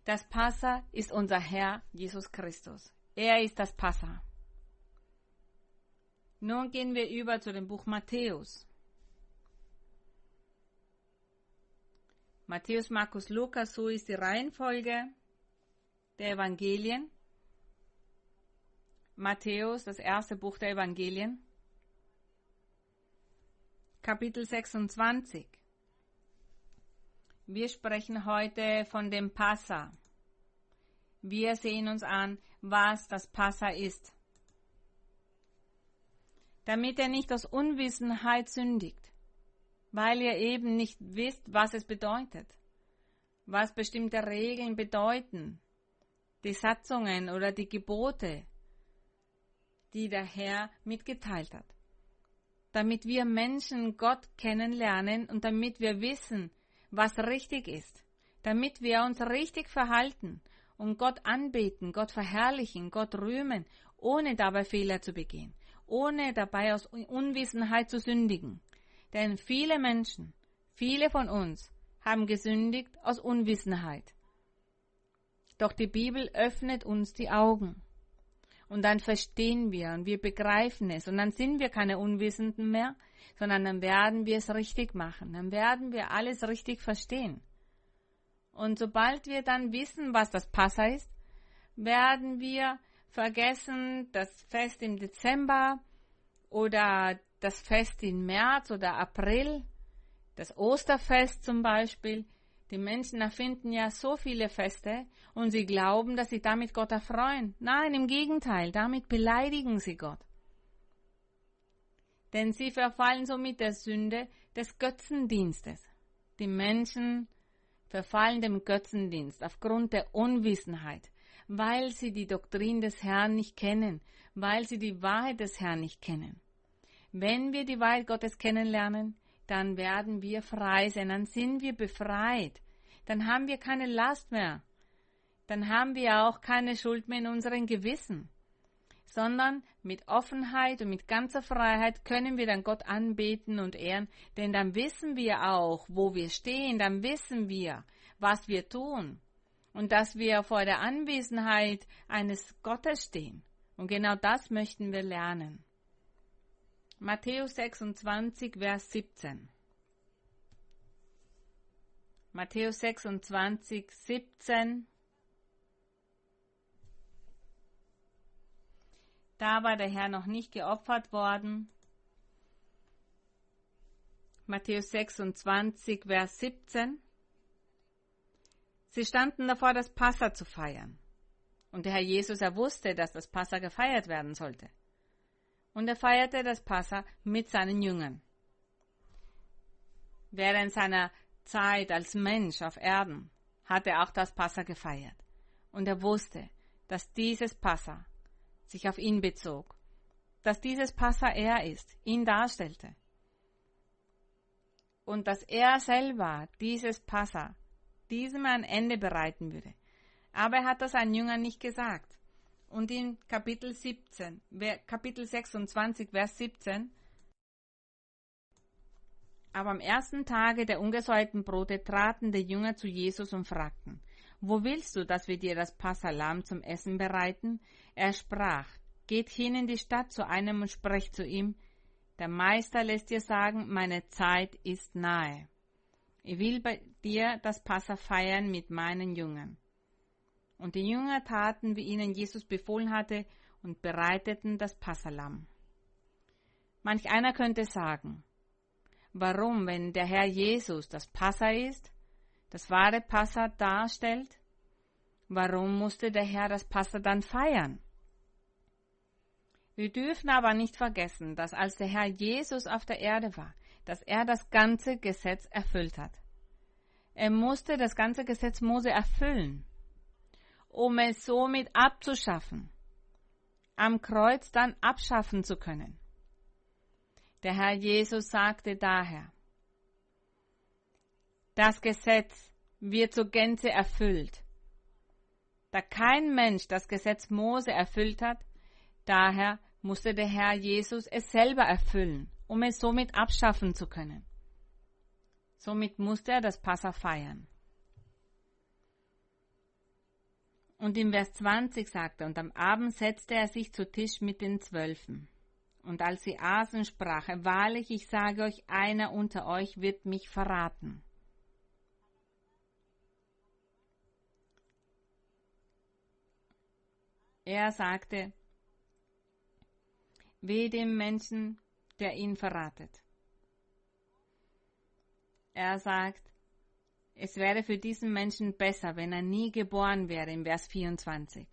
Das Passa ist unser Herr Jesus Christus. Er ist das Passa. Nun gehen wir über zu dem Buch Matthäus. Matthäus, Markus, Lukas, so ist die Reihenfolge der Evangelien. Matthäus, das erste Buch der Evangelien. Kapitel 26. Wir sprechen heute von dem Passa. Wir sehen uns an, was das Passa ist damit er nicht aus Unwissenheit sündigt, weil ihr eben nicht wisst, was es bedeutet, was bestimmte Regeln bedeuten, die Satzungen oder die Gebote, die der Herr mitgeteilt hat. Damit wir Menschen Gott kennenlernen und damit wir wissen, was richtig ist, damit wir uns richtig verhalten und Gott anbeten, Gott verherrlichen, Gott rühmen, ohne dabei Fehler zu begehen ohne dabei aus Unwissenheit zu sündigen. Denn viele Menschen, viele von uns haben gesündigt aus Unwissenheit. Doch die Bibel öffnet uns die Augen. Und dann verstehen wir und wir begreifen es. Und dann sind wir keine Unwissenden mehr, sondern dann werden wir es richtig machen. Dann werden wir alles richtig verstehen. Und sobald wir dann wissen, was das Passa ist, werden wir vergessen, das Fest im Dezember oder das Fest im März oder April, das Osterfest zum Beispiel. Die Menschen erfinden ja so viele Feste und sie glauben, dass sie damit Gott erfreuen. Nein, im Gegenteil, damit beleidigen sie Gott. Denn sie verfallen somit der Sünde des Götzendienstes. Die Menschen verfallen dem Götzendienst aufgrund der Unwissenheit, weil sie die Doktrin des Herrn nicht kennen, weil sie die Wahrheit des Herrn nicht kennen. Wenn wir die Wahrheit Gottes kennenlernen, dann werden wir frei sein, dann sind wir befreit, dann haben wir keine Last mehr, dann haben wir auch keine Schuld mehr in unserem Gewissen, sondern mit Offenheit und mit ganzer Freiheit können wir dann Gott anbeten und ehren, denn dann wissen wir auch, wo wir stehen, dann wissen wir, was wir tun und dass wir vor der Anwesenheit eines Gottes stehen. Und genau das möchten wir lernen. Matthäus 26, Vers 17. Matthäus 26, 17. Da war der Herr noch nicht geopfert worden. Matthäus 26, Vers 17. Sie standen davor, das Passa zu feiern. Und der Herr Jesus, er wusste, dass das Passa gefeiert werden sollte und er feierte das Passa mit seinen Jüngern. Während seiner Zeit als Mensch auf Erden hat er auch das Passa gefeiert. Und er wusste, dass dieses Passa sich auf ihn bezog, dass dieses Passa er ist, ihn darstellte. Und dass er selber dieses Passa diesem ein Ende bereiten würde. Aber er hat das seinen Jüngern nicht gesagt. Und in Kapitel 17, Kapitel 26, Vers 17, aber am ersten Tage der ungesäuerten Brote traten die Jünger zu Jesus und fragten, wo willst du, dass wir dir das Passalam zum Essen bereiten? Er sprach, geht hin in die Stadt zu einem und sprecht zu ihm, der Meister lässt dir sagen, meine Zeit ist nahe. Ich will dir das Passa feiern mit meinen Jüngern. Und die Jünger taten, wie ihnen Jesus befohlen hatte, und bereiteten das Passalam. Manch einer könnte sagen, warum, wenn der Herr Jesus das Passa ist, das wahre Passa darstellt, warum musste der Herr das Passa dann feiern? Wir dürfen aber nicht vergessen, dass als der Herr Jesus auf der Erde war, dass er das ganze Gesetz erfüllt hat. Er musste das ganze Gesetz Mose erfüllen um es somit abzuschaffen, am Kreuz dann abschaffen zu können. Der Herr Jesus sagte daher, das Gesetz wird zur Gänze erfüllt. Da kein Mensch das Gesetz Mose erfüllt hat, daher musste der Herr Jesus es selber erfüllen, um es somit abschaffen zu können. Somit musste er das Passa feiern. Und im Vers 20 sagt er, und am Abend setzte er sich zu Tisch mit den Zwölfen. Und als sie aßen, sprach er, wahrlich, ich sage euch, einer unter euch wird mich verraten. Er sagte, weh dem Menschen, der ihn verratet. Er sagt, es wäre für diesen Menschen besser, wenn er nie geboren wäre, im Vers 24.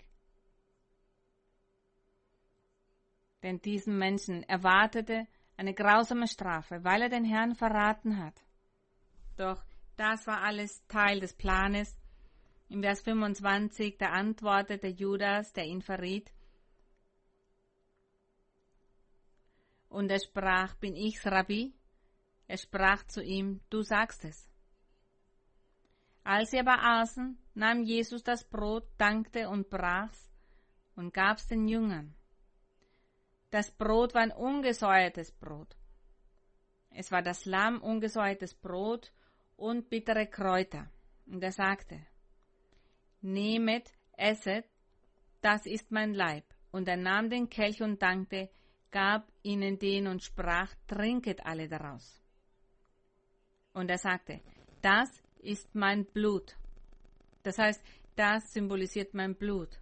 Denn diesen Menschen erwartete eine grausame Strafe, weil er den Herrn verraten hat. Doch das war alles Teil des Planes. Im Vers 25, da antwortete Judas, der ihn verriet, und er sprach, bin ich's, Rabbi? Er sprach zu ihm, du sagst es. Als sie aber aßen, nahm Jesus das Brot, dankte und brach's und gab's den Jüngern. Das Brot war ein ungesäuertes Brot. Es war das Lamm ungesäuertes Brot und bittere Kräuter. Und er sagte, nehmet, esset, das ist mein Leib. Und er nahm den Kelch und dankte, gab ihnen den und sprach, trinket alle daraus. Und er sagte, das ist mein Blut. Das heißt, das symbolisiert mein Blut.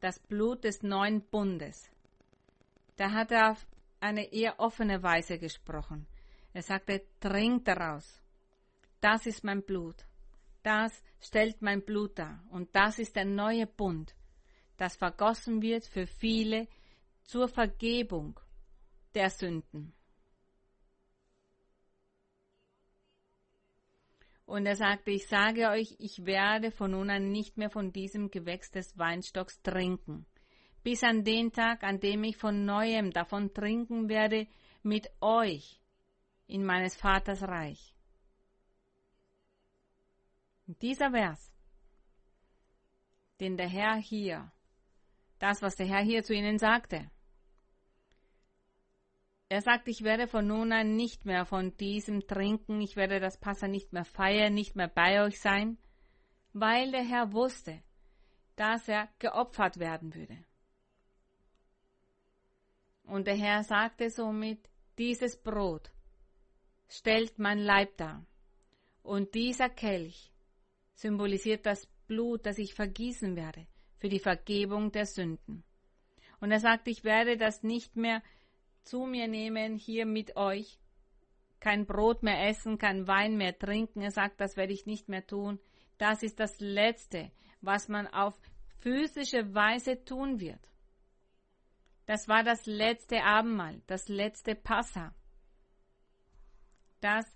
Das Blut des neuen Bundes. Da hat er auf eine eher offene Weise gesprochen. Er sagte, trinkt daraus. Das ist mein Blut. Das stellt mein Blut dar. Und das ist der neue Bund, das vergossen wird für viele zur Vergebung der Sünden. Und er sagte, ich sage euch, ich werde von nun an nicht mehr von diesem Gewächs des Weinstocks trinken, bis an den Tag, an dem ich von neuem davon trinken werde mit euch in meines Vaters Reich. Dieser Vers, den der Herr hier, das, was der Herr hier zu ihnen sagte, er sagt, ich werde von nun an nicht mehr von diesem trinken, ich werde das Passa nicht mehr feiern, nicht mehr bei euch sein, weil der Herr wusste, dass er geopfert werden würde. Und der Herr sagte somit, dieses Brot stellt mein Leib dar. Und dieser Kelch symbolisiert das Blut, das ich vergießen werde für die Vergebung der Sünden. Und er sagt, ich werde das nicht mehr zu mir nehmen, hier mit euch, kein Brot mehr essen, kein Wein mehr trinken. Er sagt, das werde ich nicht mehr tun. Das ist das Letzte, was man auf physische Weise tun wird. Das war das letzte Abendmahl, das letzte Passa, das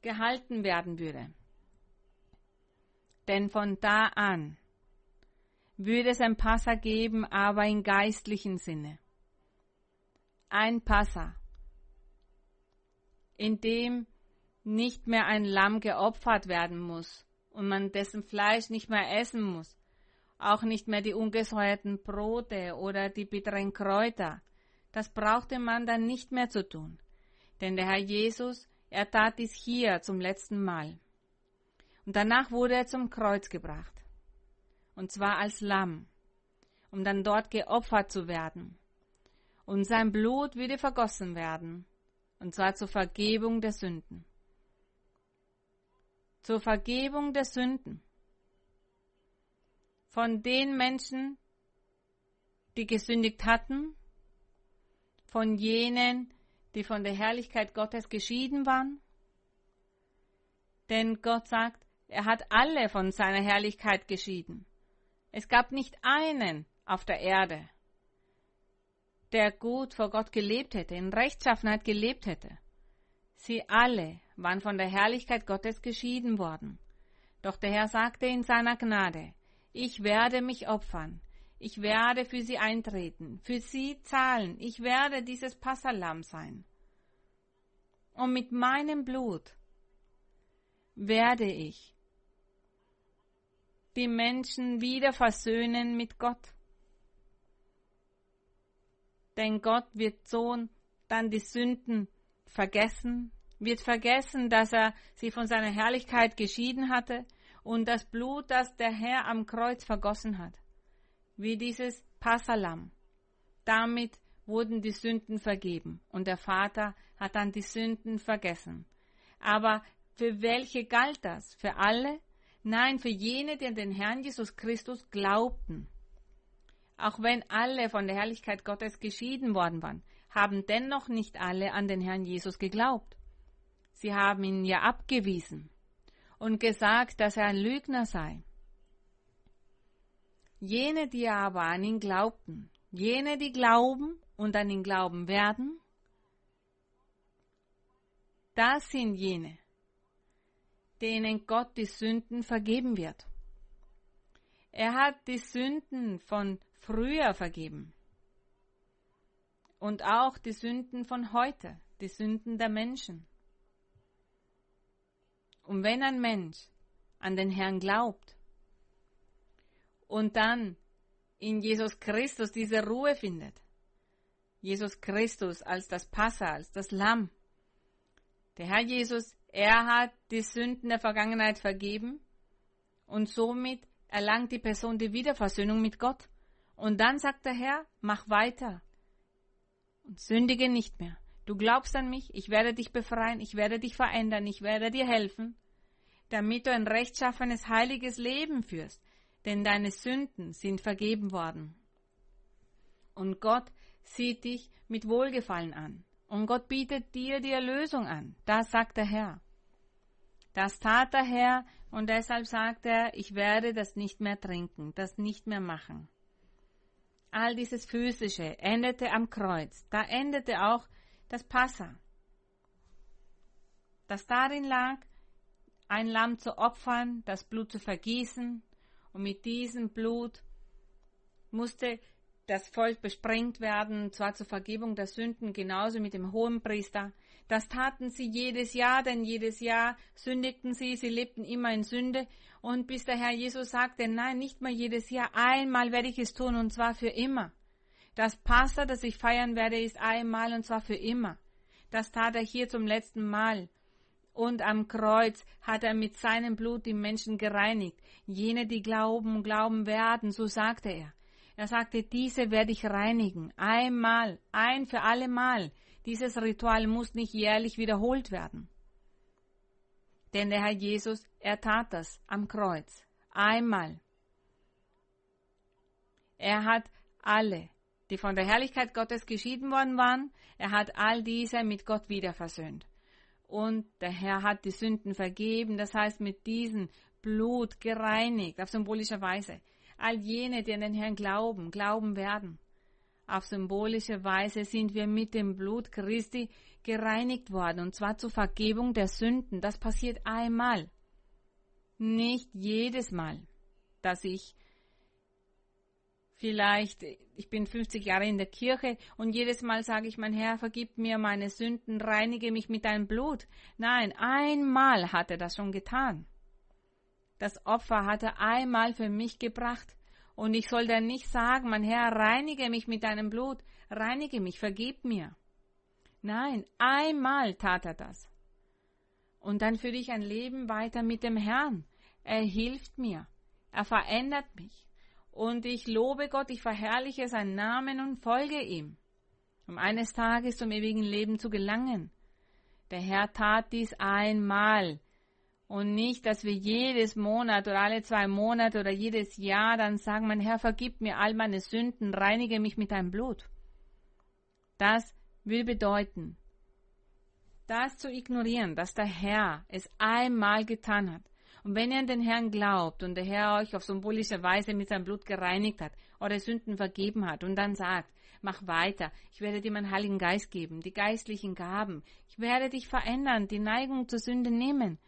gehalten werden würde. Denn von da an würde es ein Passa geben, aber in geistlichen Sinne ein Passa, in dem nicht mehr ein Lamm geopfert werden muss und man dessen Fleisch nicht mehr essen muss, auch nicht mehr die ungesäuerten Brote oder die bitteren Kräuter. Das brauchte man dann nicht mehr zu tun. Denn der Herr Jesus, er tat dies hier zum letzten Mal. Und danach wurde er zum Kreuz gebracht. Und zwar als Lamm, um dann dort geopfert zu werden und sein Blut würde vergossen werden, und zwar zur Vergebung der Sünden. Zur Vergebung der Sünden. Von den Menschen, die gesündigt hatten, von jenen, die von der Herrlichkeit Gottes geschieden waren. Denn Gott sagt, er hat alle von seiner Herrlichkeit geschieden. Es gab nicht einen auf der Erde, der gut vor Gott gelebt hätte, in Rechtschaffenheit gelebt hätte. Sie alle waren von der Herrlichkeit Gottes geschieden worden. Doch der Herr sagte in seiner Gnade, ich werde mich opfern, ich werde für sie eintreten, für sie zahlen, ich werde dieses Passalam sein. Und mit meinem Blut werde ich die Menschen wieder versöhnen mit Gott denn Gott wird so dann die Sünden vergessen, wird vergessen, dass er sie von seiner Herrlichkeit geschieden hatte und das Blut, das der Herr am Kreuz vergossen hat, wie dieses Passalam. Damit wurden die Sünden vergeben und der Vater hat dann die Sünden vergessen. Aber für welche galt das? Für alle? Nein, für jene, die an den Herrn Jesus Christus glaubten. Auch wenn alle von der Herrlichkeit Gottes geschieden worden waren, haben dennoch nicht alle an den Herrn Jesus geglaubt. Sie haben ihn ja abgewiesen und gesagt, dass er ein Lügner sei. Jene, die aber an ihn glaubten, jene, die glauben und an ihn glauben werden, das sind jene, denen Gott die Sünden vergeben wird. Er hat die Sünden von früher vergeben. Und auch die Sünden von heute, die Sünden der Menschen. Und wenn ein Mensch an den Herrn glaubt und dann in Jesus Christus diese Ruhe findet, Jesus Christus als das Passa, als das Lamm, der Herr Jesus, er hat die Sünden der Vergangenheit vergeben Und somit erlangt die Person die Wiederversöhnung mit Gott. Und dann sagt der Herr, mach weiter und sündige nicht mehr. Du glaubst an mich, ich werde dich befreien, ich werde dich verändern, ich werde dir helfen, damit du ein rechtschaffenes, heiliges Leben führst, denn deine Sünden sind vergeben worden. Und Gott sieht dich mit Wohlgefallen an. Und Gott bietet dir die Erlösung an. Das sagt der Herr. Das tat der Herr und deshalb sagt er, ich werde das nicht mehr trinken, das nicht mehr machen. All dieses Physische endete am Kreuz. Da endete auch das Passa. Das darin lag, ein Lamm zu opfern, das Blut zu vergießen, und mit diesem Blut musste das Volk besprengt werden, zwar zur Vergebung der Sünden, genauso mit dem Hohenpriester. Das taten sie jedes Jahr, denn jedes Jahr sündigten sie, sie lebten immer in Sünde. Und bis der Herr Jesus sagte, nein, nicht mal jedes Jahr, einmal werde ich es tun, und zwar für immer. Das Passa, das ich feiern werde, ist einmal, und zwar für immer. Das tat er hier zum letzten Mal. Und am Kreuz hat er mit seinem Blut die Menschen gereinigt. Jene, die glauben, glauben werden, so sagte er. Er sagte, diese werde ich reinigen. Einmal, ein für alle Mal. Dieses Ritual muss nicht jährlich wiederholt werden. Denn der Herr Jesus, er tat das am Kreuz. Einmal. Er hat alle, die von der Herrlichkeit Gottes geschieden worden waren, er hat all diese mit Gott wieder versöhnt. Und der Herr hat die Sünden vergeben, das heißt mit diesem Blut gereinigt, auf symbolische Weise all jene, die an den Herrn glauben, glauben werden. Auf symbolische Weise sind wir mit dem Blut Christi gereinigt worden, und zwar zur Vergebung der Sünden. Das passiert einmal. Nicht jedes Mal, dass ich vielleicht, ich bin 50 Jahre in der Kirche und jedes Mal sage ich, mein Herr, vergib mir meine Sünden, reinige mich mit deinem Blut. Nein, einmal hat er das schon getan. Das Opfer hat er einmal für mich gebracht. Und ich soll dann nicht sagen, mein Herr, reinige mich mit deinem Blut, reinige mich, vergib mir. Nein, einmal tat er das. Und dann führe ich ein Leben weiter mit dem Herrn. Er hilft mir. Er verändert mich. Und ich lobe Gott, ich verherrliche seinen Namen und folge ihm, um eines Tages zum ewigen Leben zu gelangen. Der Herr tat dies einmal und nicht, dass wir jedes Monat oder alle zwei Monate oder jedes Jahr dann sagen, mein Herr, vergib mir all meine Sünden, reinige mich mit deinem Blut. Das will bedeuten, das zu ignorieren, dass der Herr es einmal getan hat. Und wenn ihr an den Herrn glaubt und der Herr euch auf symbolische Weise mit seinem Blut gereinigt hat, eure Sünden vergeben hat und dann sagt, mach weiter, ich werde dir meinen Heiligen Geist geben, die geistlichen Gaben, ich werde dich verändern, die Neigung zur Sünde nehmen,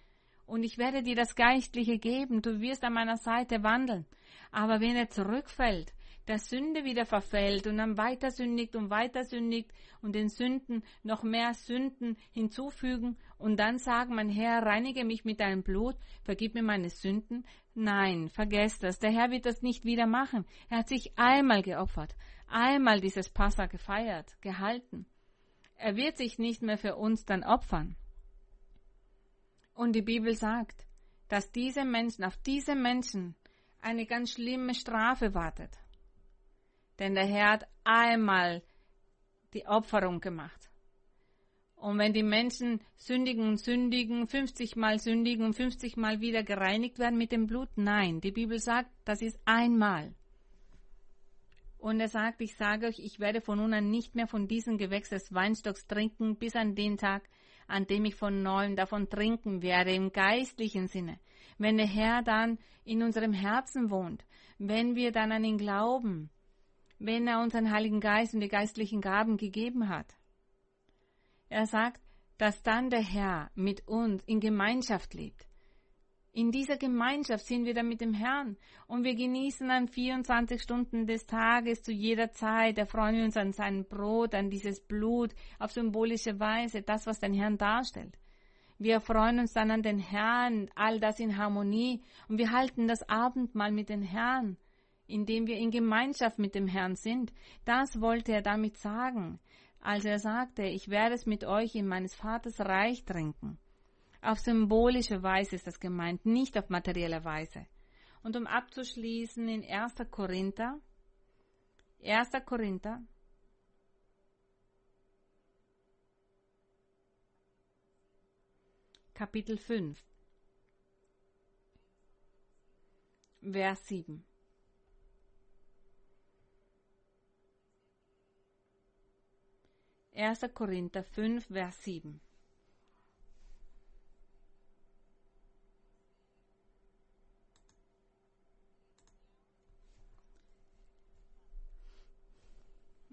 und ich werde dir das Geistliche geben, du wirst an meiner Seite wandeln. Aber wenn er zurückfällt, der Sünde wieder verfällt und dann weiter sündigt und weiter sündigt und den Sünden noch mehr Sünden hinzufügen und dann sagen, mein Herr, reinige mich mit deinem Blut, vergib mir meine Sünden. Nein, vergesst das. Der Herr wird das nicht wieder machen. Er hat sich einmal geopfert, einmal dieses Passa gefeiert, gehalten. Er wird sich nicht mehr für uns dann opfern. Und die Bibel sagt, dass diese Menschen, auf diese Menschen eine ganz schlimme Strafe wartet. Denn der Herr hat einmal die Opferung gemacht. Und wenn die Menschen sündigen und sündigen, 50 Mal sündigen und 50 Mal wieder gereinigt werden mit dem Blut, nein, die Bibel sagt, das ist einmal. Und er sagt, ich sage euch, ich werde von nun an nicht mehr von diesem Gewächs des Weinstocks trinken, bis an den Tag, an dem ich von neuem davon trinken werde, im geistlichen Sinne. Wenn der Herr dann in unserem Herzen wohnt, wenn wir dann an ihn glauben, wenn er uns den Heiligen Geist und die geistlichen Gaben gegeben hat. Er sagt, dass dann der Herr mit uns in Gemeinschaft lebt. In dieser Gemeinschaft sind wir dann mit dem Herrn und wir genießen dann 24 Stunden des Tages zu jeder Zeit. Da freuen wir uns an sein Brot, an dieses Blut, auf symbolische Weise, das, was den Herrn darstellt. Wir freuen uns dann an den Herrn, all das in Harmonie und wir halten das Abendmahl mit dem Herrn, indem wir in Gemeinschaft mit dem Herrn sind. Das wollte er damit sagen, als er sagte, ich werde es mit euch in meines Vaters Reich trinken. Auf symbolische Weise ist das gemeint, nicht auf materielle Weise. Und um abzuschließen in 1. Korinther, 1. Korinther, Kapitel 5, Vers 7. Erster Korinther 5, Vers 7.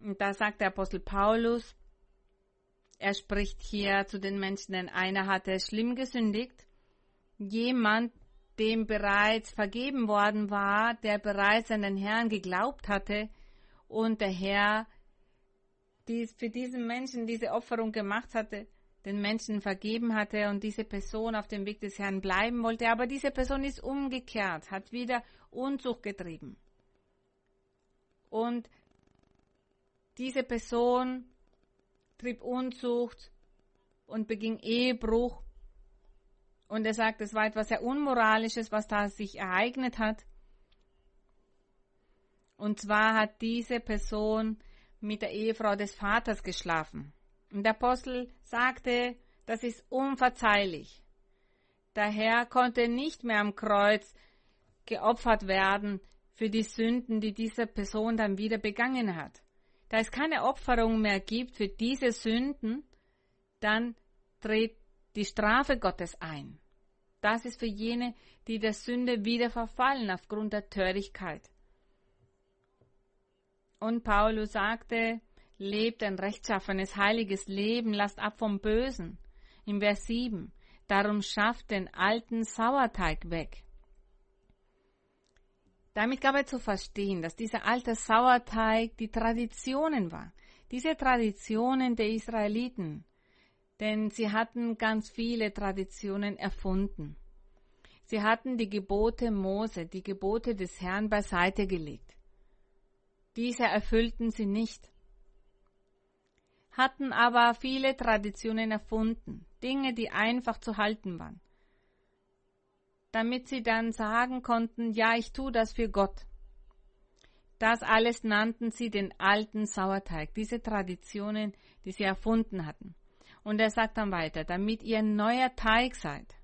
Und da sagt der Apostel Paulus, er spricht hier zu den Menschen, denn einer hatte schlimm gesündigt. Jemand, dem bereits vergeben worden war, der bereits an den Herrn geglaubt hatte und der Herr dies für diesen Menschen diese Opferung gemacht hatte, den Menschen vergeben hatte und diese Person auf dem Weg des Herrn bleiben wollte, aber diese Person ist umgekehrt, hat wieder Unzucht getrieben. Und diese Person trieb Unzucht und beging Ehebruch. Und er sagt, es war etwas sehr Unmoralisches, was da sich ereignet hat. Und zwar hat diese Person mit der Ehefrau des Vaters geschlafen. Und der Apostel sagte, das ist unverzeihlich. Der Herr konnte nicht mehr am Kreuz geopfert werden für die Sünden, die diese Person dann wieder begangen hat da es keine Opferung mehr gibt für diese Sünden, dann tritt die Strafe Gottes ein. Das ist für jene, die der Sünde wieder verfallen aufgrund der Törigkeit. Und Paulus sagte, lebt ein rechtschaffenes, heiliges Leben, lasst ab vom Bösen. Im Vers 7, darum schafft den alten Sauerteig weg. Damit gab er zu verstehen, dass dieser alte Sauerteig die Traditionen war. Diese Traditionen der Israeliten. Denn sie hatten ganz viele Traditionen erfunden. Sie hatten die Gebote Mose, die Gebote des Herrn beiseite gelegt. Diese erfüllten sie nicht. Hatten aber viele Traditionen erfunden, Dinge, die einfach zu halten waren damit sie dann sagen konnten, ja, ich tue das für Gott. Das alles nannten sie den alten Sauerteig, diese Traditionen, die sie erfunden hatten. Und er sagt dann weiter, damit ihr neuer Teig seid.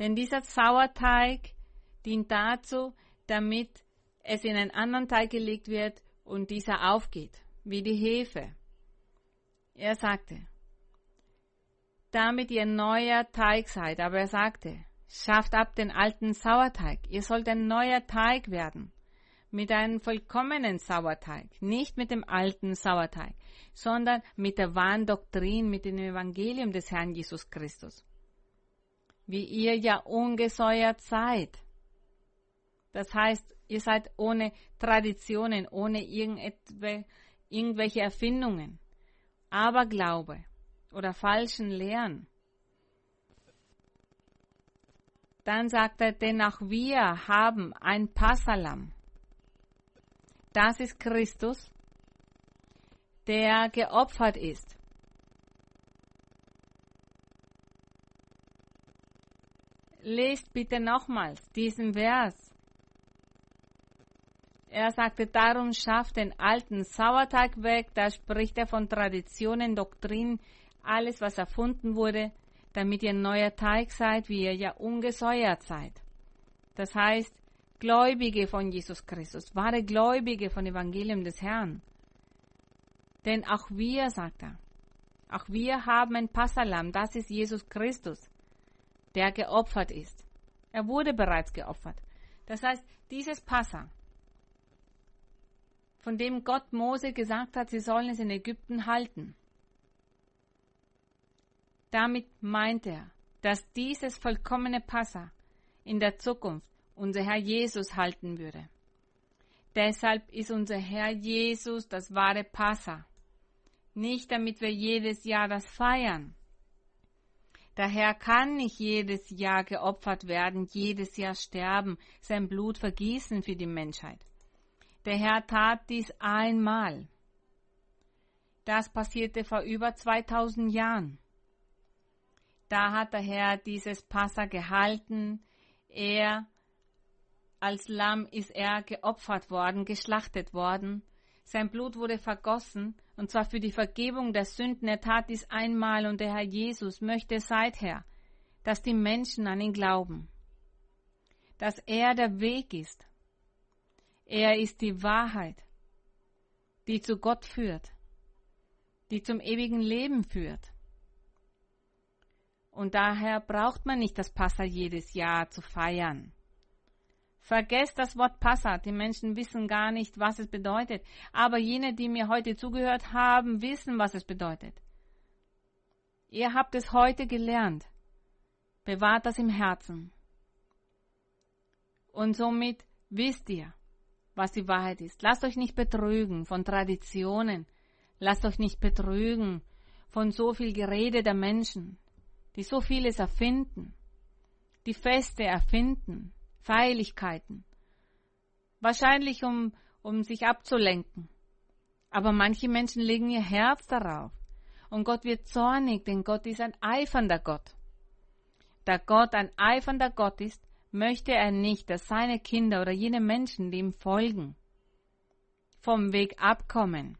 Denn dieser Sauerteig dient dazu, damit es in einen anderen Teig gelegt wird und dieser aufgeht, wie die Hefe. Er sagte, damit ihr neuer Teig seid, aber er sagte, Schafft ab den alten Sauerteig. Ihr sollt ein neuer Teig werden. Mit einem vollkommenen Sauerteig. Nicht mit dem alten Sauerteig, sondern mit der wahren Doktrin, mit dem Evangelium des Herrn Jesus Christus. Wie ihr ja ungesäuert seid. Das heißt, ihr seid ohne Traditionen, ohne irgendwelche Erfindungen. Aber Glaube oder falschen Lehren Dann sagt er, denn auch wir haben ein Passalam. Das ist Christus, der geopfert ist. Lest bitte nochmals diesen Vers. Er sagte, darum schafft den alten Sauerteig weg, da spricht er von Traditionen, Doktrinen, alles, was erfunden wurde, damit ihr neuer Teig seid, wie ihr ja ungesäuert seid. Das heißt, Gläubige von Jesus Christus, wahre Gläubige von Evangelium des Herrn. Denn auch wir, sagt er, auch wir haben ein Passalam, das ist Jesus Christus, der geopfert ist. Er wurde bereits geopfert. Das heißt, dieses Passa, von dem Gott Mose gesagt hat, sie sollen es in Ägypten halten, damit meint er, dass dieses vollkommene Passa in der Zukunft unser Herr Jesus halten würde. Deshalb ist unser Herr Jesus das wahre Passa. Nicht damit wir jedes Jahr das feiern. Der Herr kann nicht jedes Jahr geopfert werden, jedes Jahr sterben, sein Blut vergießen für die Menschheit. Der Herr tat dies einmal. Das passierte vor über 2000 Jahren. Da hat der Herr dieses Passa gehalten. Er Als Lamm ist er geopfert worden, geschlachtet worden. Sein Blut wurde vergossen, und zwar für die Vergebung der Sünden. Er tat dies einmal, und der Herr Jesus möchte seither, dass die Menschen an ihn glauben. Dass er der Weg ist. Er ist die Wahrheit, die zu Gott führt, die zum ewigen Leben führt. Und daher braucht man nicht das Passa jedes Jahr zu feiern. Vergesst das Wort Passa. Die Menschen wissen gar nicht, was es bedeutet. Aber jene, die mir heute zugehört haben, wissen, was es bedeutet. Ihr habt es heute gelernt. Bewahrt das im Herzen. Und somit wisst ihr, was die Wahrheit ist. Lasst euch nicht betrügen von Traditionen. Lasst euch nicht betrügen von so viel Gerede der Menschen die so vieles erfinden, die Feste erfinden, Feierlichkeiten, wahrscheinlich um, um sich abzulenken. Aber manche Menschen legen ihr Herz darauf. Und Gott wird zornig, denn Gott ist ein eifernder Gott. Da Gott ein eifernder Gott ist, möchte er nicht, dass seine Kinder oder jene Menschen, die ihm folgen, vom Weg abkommen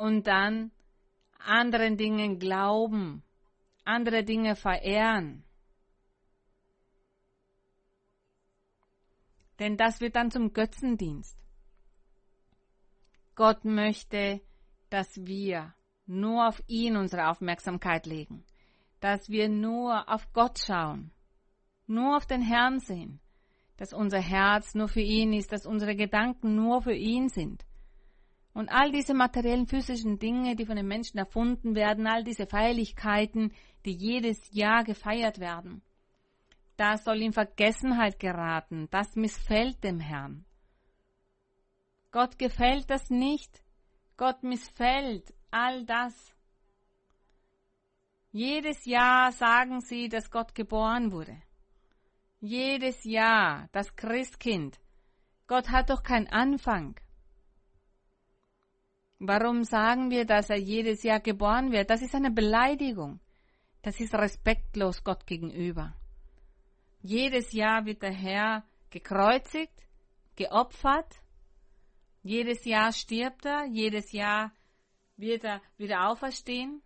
und dann anderen Dingen glauben, andere Dinge verehren. Denn das wird dann zum Götzendienst. Gott möchte, dass wir nur auf ihn unsere Aufmerksamkeit legen, dass wir nur auf Gott schauen, nur auf den Herrn sehen, dass unser Herz nur für ihn ist, dass unsere Gedanken nur für ihn sind. Und all diese materiellen physischen Dinge, die von den Menschen erfunden werden, all diese Feierlichkeiten, die jedes Jahr gefeiert werden, das soll in Vergessenheit geraten, das missfällt dem Herrn. Gott gefällt das nicht, Gott missfällt all das. Jedes Jahr sagen sie, dass Gott geboren wurde. Jedes Jahr das Christkind. Gott hat doch keinen Anfang. Warum sagen wir, dass er jedes Jahr geboren wird? Das ist eine Beleidigung. Das ist respektlos Gott gegenüber. Jedes Jahr wird der Herr gekreuzigt, geopfert. Jedes Jahr stirbt er. Jedes Jahr wird er wieder auferstehen.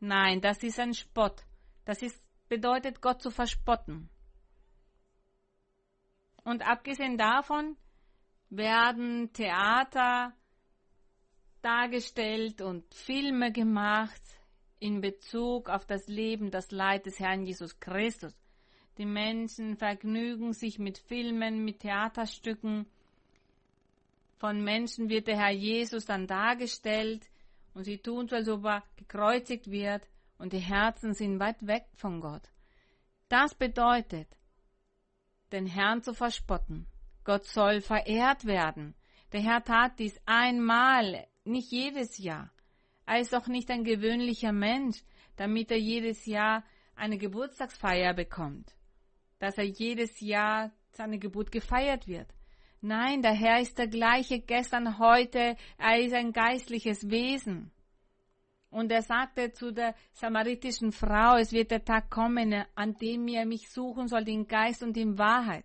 Nein, das ist ein Spott. Das ist, bedeutet Gott zu verspotten. Und abgesehen davon werden Theater, dargestellt und Filme gemacht in Bezug auf das Leben, das Leid des Herrn Jesus Christus. Die Menschen vergnügen sich mit Filmen, mit Theaterstücken. Von Menschen wird der Herr Jesus dann dargestellt und sie tun so, als ob er gekreuzigt wird und die Herzen sind weit weg von Gott. Das bedeutet, den Herrn zu verspotten. Gott soll verehrt werden. Der Herr tat dies einmal nicht jedes Jahr. Er ist auch nicht ein gewöhnlicher Mensch, damit er jedes Jahr eine Geburtstagsfeier bekommt, dass er jedes Jahr seine Geburt gefeiert wird. Nein, der Herr ist der gleiche gestern, heute, er ist ein geistliches Wesen. Und er sagte zu der samaritischen Frau, es wird der Tag kommen, an dem ihr mich suchen sollt in Geist und in Wahrheit.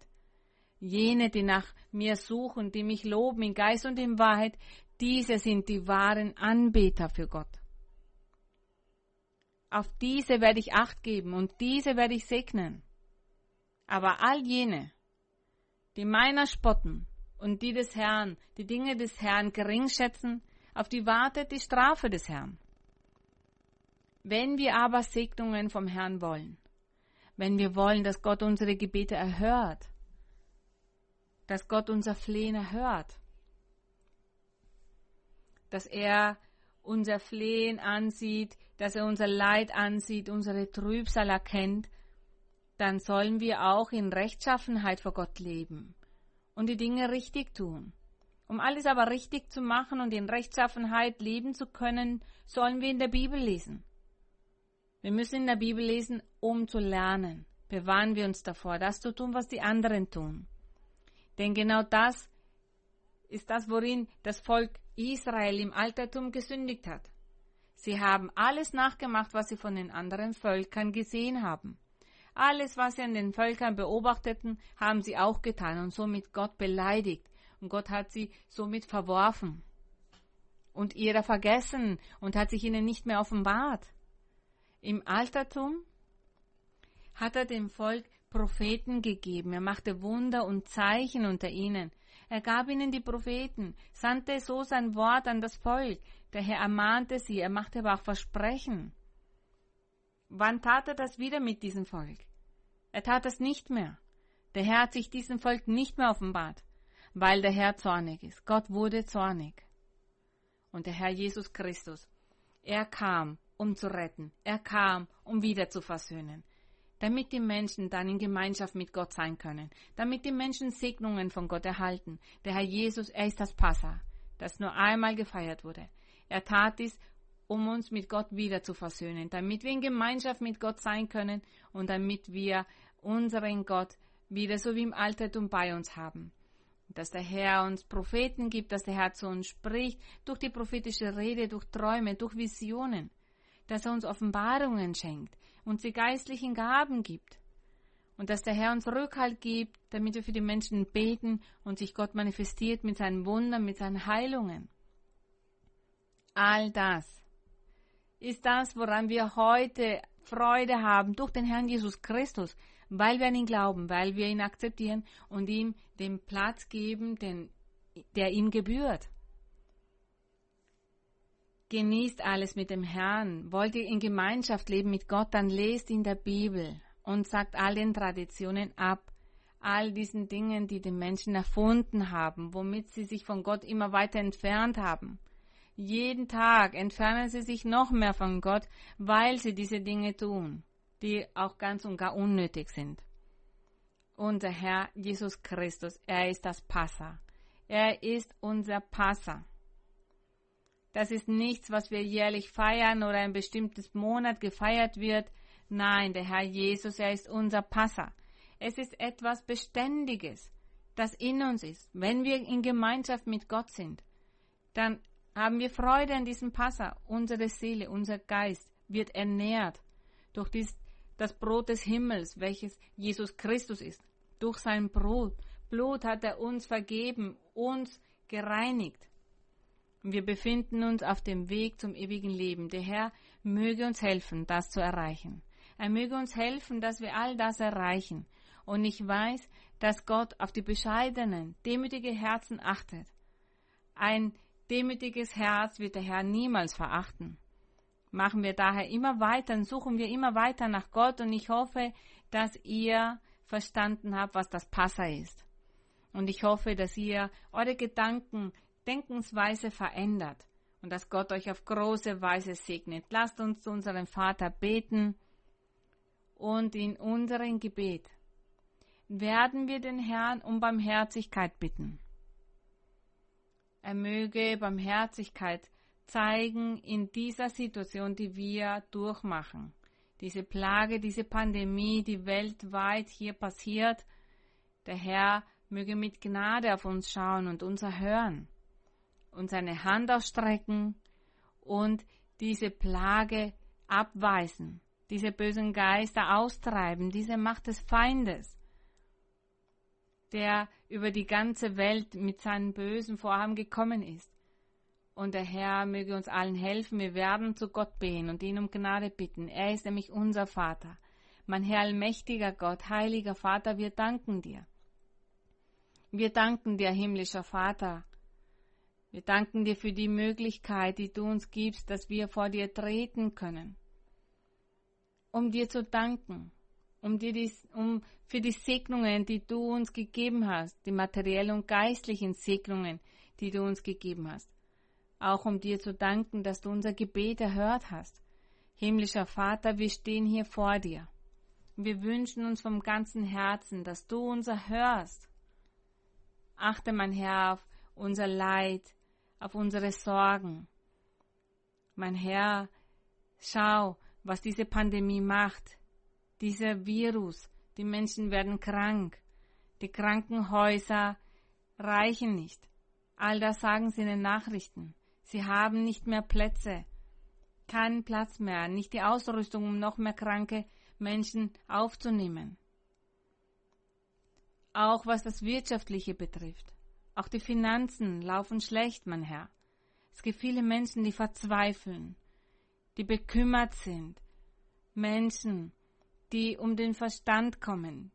Jene, die nach mir suchen, die mich loben in Geist und in Wahrheit, diese sind die wahren Anbeter für Gott. Auf diese werde ich acht geben und diese werde ich segnen. Aber all jene, die meiner spotten und die des Herrn, die Dinge des Herrn gering schätzen, auf die wartet die Strafe des Herrn. Wenn wir aber Segnungen vom Herrn wollen, wenn wir wollen, dass Gott unsere Gebete erhört, dass Gott unser Flehen erhört, dass er unser Flehen ansieht, dass er unser Leid ansieht, unsere Trübsal erkennt, dann sollen wir auch in Rechtschaffenheit vor Gott leben und die Dinge richtig tun. Um alles aber richtig zu machen und in Rechtschaffenheit leben zu können, sollen wir in der Bibel lesen. Wir müssen in der Bibel lesen, um zu lernen. Bewahren wir uns davor, das zu tun, was die anderen tun. Denn genau das ist das, worin das Volk Israel im Altertum gesündigt hat. Sie haben alles nachgemacht, was sie von den anderen Völkern gesehen haben. Alles, was sie an den Völkern beobachteten, haben sie auch getan und somit Gott beleidigt. Und Gott hat sie somit verworfen und ihrer vergessen und hat sich ihnen nicht mehr offenbart. Im Altertum hat er dem Volk Propheten gegeben. Er machte Wunder und Zeichen unter ihnen. Er gab ihnen die Propheten, sandte so sein Wort an das Volk. Der Herr ermahnte sie, er machte aber auch Versprechen. Wann tat er das wieder mit diesem Volk? Er tat es nicht mehr. Der Herr hat sich diesem Volk nicht mehr offenbart, weil der Herr zornig ist. Gott wurde zornig. Und der Herr Jesus Christus, er kam, um zu retten. Er kam, um wieder zu versöhnen. Damit die Menschen dann in Gemeinschaft mit Gott sein können. Damit die Menschen Segnungen von Gott erhalten. Der Herr Jesus, er ist das Passa, das nur einmal gefeiert wurde. Er tat dies, um uns mit Gott wieder zu versöhnen, damit wir in Gemeinschaft mit Gott sein können und damit wir unseren Gott wieder so wie im Altertum bei uns haben. Dass der Herr uns Propheten gibt, dass der Herr zu uns spricht, durch die prophetische Rede, durch Träume, durch Visionen. Dass er uns Offenbarungen schenkt, uns die geistlichen Gaben gibt. Und dass der Herr uns Rückhalt gibt, damit wir für die Menschen beten und sich Gott manifestiert mit seinen Wundern, mit seinen Heilungen. All das ist das, woran wir heute Freude haben durch den Herrn Jesus Christus, weil wir an ihn glauben, weil wir ihn akzeptieren und ihm den Platz geben, den, der ihm gebührt. Genießt alles mit dem Herrn. Wollt ihr in Gemeinschaft leben mit Gott, dann lest in der Bibel und sagt all den Traditionen ab, all diesen Dingen, die die Menschen erfunden haben, womit sie sich von Gott immer weiter entfernt haben. Jeden Tag entfernen sie sich noch mehr von Gott, weil sie diese Dinge tun, die auch ganz und gar unnötig sind. Unser Herr Jesus Christus, er ist das Passa. Er ist unser Passa. Das ist nichts, was wir jährlich feiern oder ein bestimmtes Monat gefeiert wird. Nein, der Herr Jesus, er ist unser Passa. Es ist etwas Beständiges, das in uns ist. Wenn wir in Gemeinschaft mit Gott sind, dann haben wir Freude an diesem Passa. Unsere Seele, unser Geist wird ernährt durch dies, das Brot des Himmels, welches Jesus Christus ist. Durch sein Brot, Blut hat er uns vergeben, uns gereinigt. Wir befinden uns auf dem Weg zum ewigen Leben. Der Herr möge uns helfen, das zu erreichen. Er möge uns helfen, dass wir all das erreichen. Und ich weiß, dass Gott auf die bescheidenen, demütige Herzen achtet. Ein demütiges Herz wird der Herr niemals verachten. Machen wir daher immer weiter und suchen wir immer weiter nach Gott und ich hoffe, dass ihr verstanden habt, was das Passa ist. Und ich hoffe, dass ihr eure Gedanken, Denkensweise verändert und dass Gott euch auf große Weise segnet. Lasst uns zu unserem Vater beten und in unserem Gebet werden wir den Herrn um Barmherzigkeit bitten. Er möge Barmherzigkeit zeigen in dieser Situation, die wir durchmachen. Diese Plage, diese Pandemie, die weltweit hier passiert. Der Herr möge mit Gnade auf uns schauen und uns erhören und seine Hand ausstrecken und diese Plage abweisen, diese bösen Geister austreiben, diese Macht des Feindes der über die ganze Welt mit seinen bösen Vorhaben gekommen ist. Und der Herr möge uns allen helfen. Wir werden zu Gott beten und ihn um Gnade bitten. Er ist nämlich unser Vater. Mein Herr allmächtiger Gott, heiliger Vater, wir danken dir. Wir danken dir, himmlischer Vater. Wir danken dir für die Möglichkeit, die du uns gibst, dass wir vor dir treten können, um dir zu danken, um, dir die, um für die Segnungen, die du uns gegeben hast, die materiellen und geistlichen Segnungen, die du uns gegeben hast. Auch um dir zu danken, dass du unser Gebet erhört hast. Himmlischer Vater, wir stehen hier vor dir. Wir wünschen uns vom ganzen Herzen, dass du uns erhörst. Achte, mein Herr, auf unser Leid, auf unsere Sorgen. Mein Herr, schau, was diese Pandemie macht dieser Virus. Die Menschen werden krank. Die Krankenhäuser reichen nicht. All das sagen sie in den Nachrichten. Sie haben nicht mehr Plätze. Keinen Platz mehr, nicht die Ausrüstung, um noch mehr kranke Menschen aufzunehmen. Auch was das Wirtschaftliche betrifft. Auch die Finanzen laufen schlecht, mein Herr. Es gibt viele Menschen, die verzweifeln, die bekümmert sind. Menschen, die um den Verstand kommen.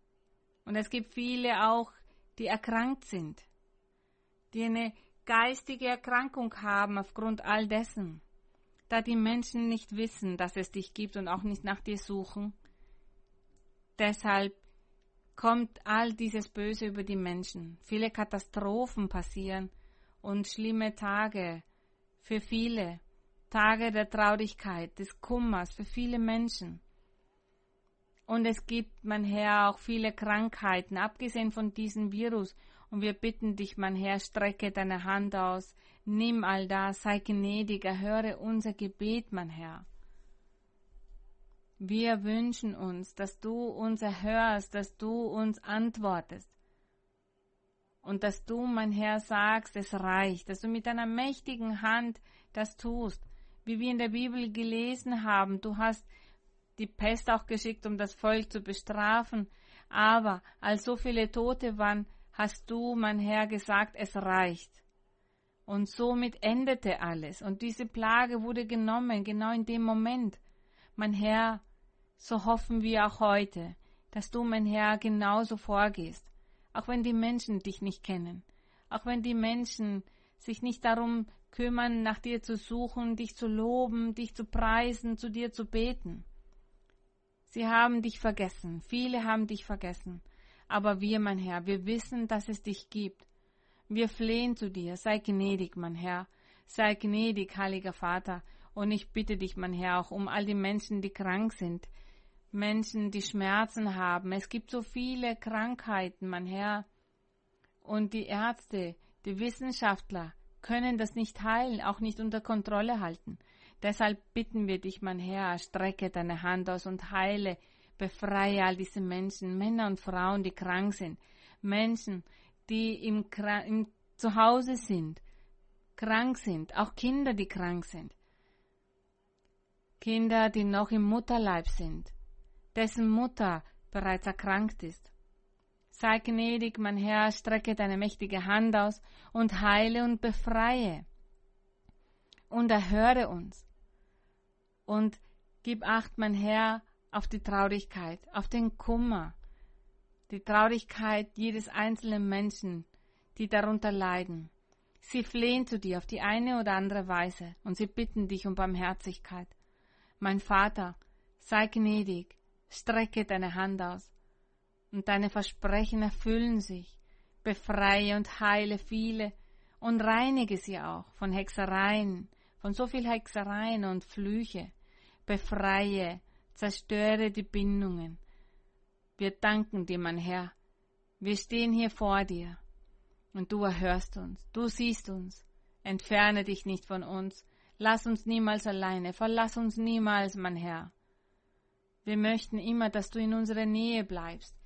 Und es gibt viele auch, die erkrankt sind, die eine geistige Erkrankung haben aufgrund all dessen. Da die Menschen nicht wissen, dass es dich gibt und auch nicht nach dir suchen. Deshalb kommt all dieses Böse über die Menschen. Viele Katastrophen passieren und schlimme Tage für viele. Tage der Traurigkeit, des Kummers für viele Menschen. Und es gibt, mein Herr, auch viele Krankheiten, abgesehen von diesem Virus. Und wir bitten dich, mein Herr, strecke deine Hand aus, nimm all das, sei gnädig, erhöre unser Gebet, mein Herr. Wir wünschen uns, dass du uns erhörst, dass du uns antwortest. Und dass du, mein Herr, sagst, es reicht, dass du mit deiner mächtigen Hand das tust. Wie wir in der Bibel gelesen haben, du hast die Pest auch geschickt, um das Volk zu bestrafen. Aber als so viele Tote waren, hast du, mein Herr, gesagt, es reicht. Und somit endete alles. Und diese Plage wurde genommen, genau in dem Moment. Mein Herr, so hoffen wir auch heute, dass du, mein Herr, genauso vorgehst, auch wenn die Menschen dich nicht kennen, auch wenn die Menschen sich nicht darum kümmern, nach dir zu suchen, dich zu loben, dich zu preisen, zu dir zu beten. Sie haben dich vergessen, viele haben dich vergessen, aber wir, mein Herr, wir wissen, dass es dich gibt. Wir flehen zu dir, sei gnädig, mein Herr, sei gnädig, heiliger Vater, und ich bitte dich, mein Herr, auch um all die Menschen, die krank sind, Menschen, die Schmerzen haben. Es gibt so viele Krankheiten, mein Herr. Und die Ärzte, die Wissenschaftler können das nicht heilen, auch nicht unter Kontrolle halten. Deshalb bitten wir dich, mein Herr, strecke deine Hand aus und heile, befreie all diese Menschen, Männer und Frauen, die krank sind, Menschen, die im, im Zuhause sind, krank sind, auch Kinder, die krank sind, Kinder, die noch im Mutterleib sind, dessen Mutter bereits erkrankt ist. Sei gnädig, mein Herr, strecke deine mächtige Hand aus und heile und befreie. Und erhöre uns. Und gib acht, mein Herr, auf die Traurigkeit, auf den Kummer, die Traurigkeit jedes einzelnen Menschen, die darunter leiden. Sie flehen zu dir auf die eine oder andere Weise und sie bitten dich um Barmherzigkeit. Mein Vater, sei gnädig, strecke deine Hand aus und deine Versprechen erfüllen sich. Befreie und heile viele und reinige sie auch von Hexereien, von so viel Hexereien und Flüche. Befreie, zerstöre die Bindungen. Wir danken dir, mein Herr. Wir stehen hier vor dir und du erhörst uns, du siehst uns. Entferne dich nicht von uns, lass uns niemals alleine, verlass uns niemals, mein Herr. Wir möchten immer, dass du in unserer Nähe bleibst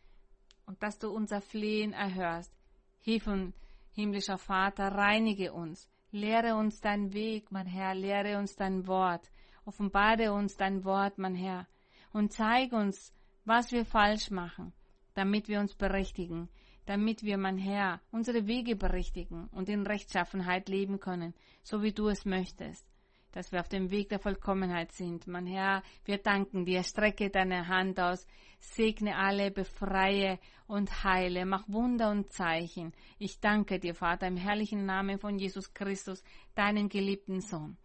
und dass du unser Flehen erhörst. Hilf uns, himmlischer Vater, reinige uns, lehre uns dein Weg, mein Herr, lehre uns dein Wort, offenbare uns dein Wort, mein Herr, und zeig uns, was wir falsch machen, damit wir uns berichtigen, damit wir, mein Herr, unsere Wege berichtigen und in Rechtschaffenheit leben können, so wie du es möchtest dass wir auf dem Weg der Vollkommenheit sind. Mein Herr, wir danken dir. Strecke deine Hand aus, segne alle, befreie und heile, mach Wunder und Zeichen. Ich danke dir, Vater, im herrlichen Namen von Jesus Christus, deinen geliebten Sohn.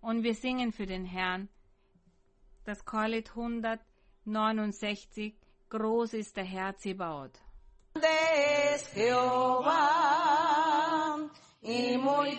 Und wir singen für den Herrn das Chorlied 169, Groß ist der Herr Zebaoth. Y muy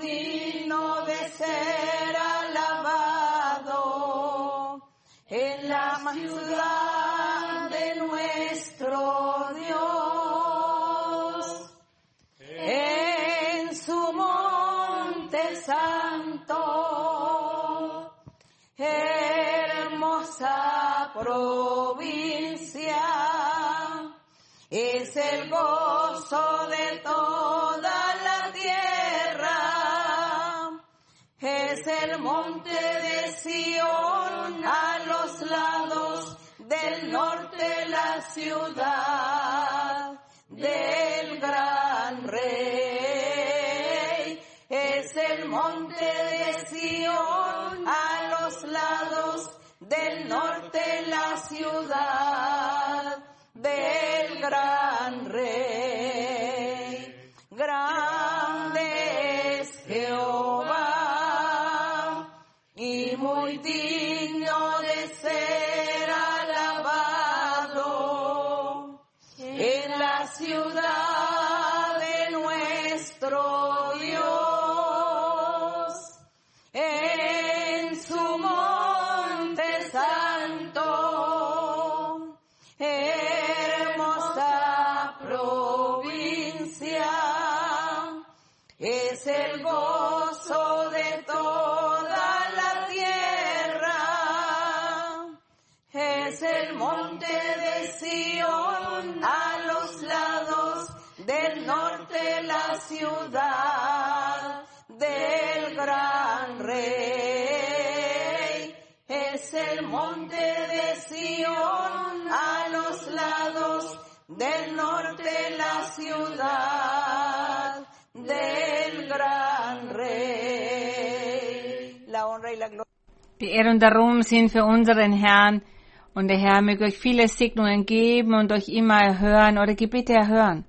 es el gozo de toda la tierra, es el monte de Sión a los lados del norte la ciudad del gran rey. Es el monte de Sion a los lados del norte la ciudad gran rey. Ciudad del gran rey. Es el monte de Sion a los lados del norte la ciudad del gran rey. La honra y la gloria. Die Ehre und der Ruhm sind für unseren Herrn. Und der Herr möge euch viele Segnungen geben und euch immer erhören, eure Gebete erhören.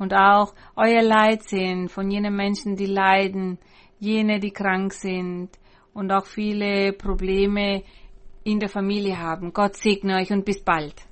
Und auch euer Leid sehen von jenen Menschen, die leiden, jene, die krank sind und auch viele Probleme in der Familie haben. Gott segne euch und bis bald.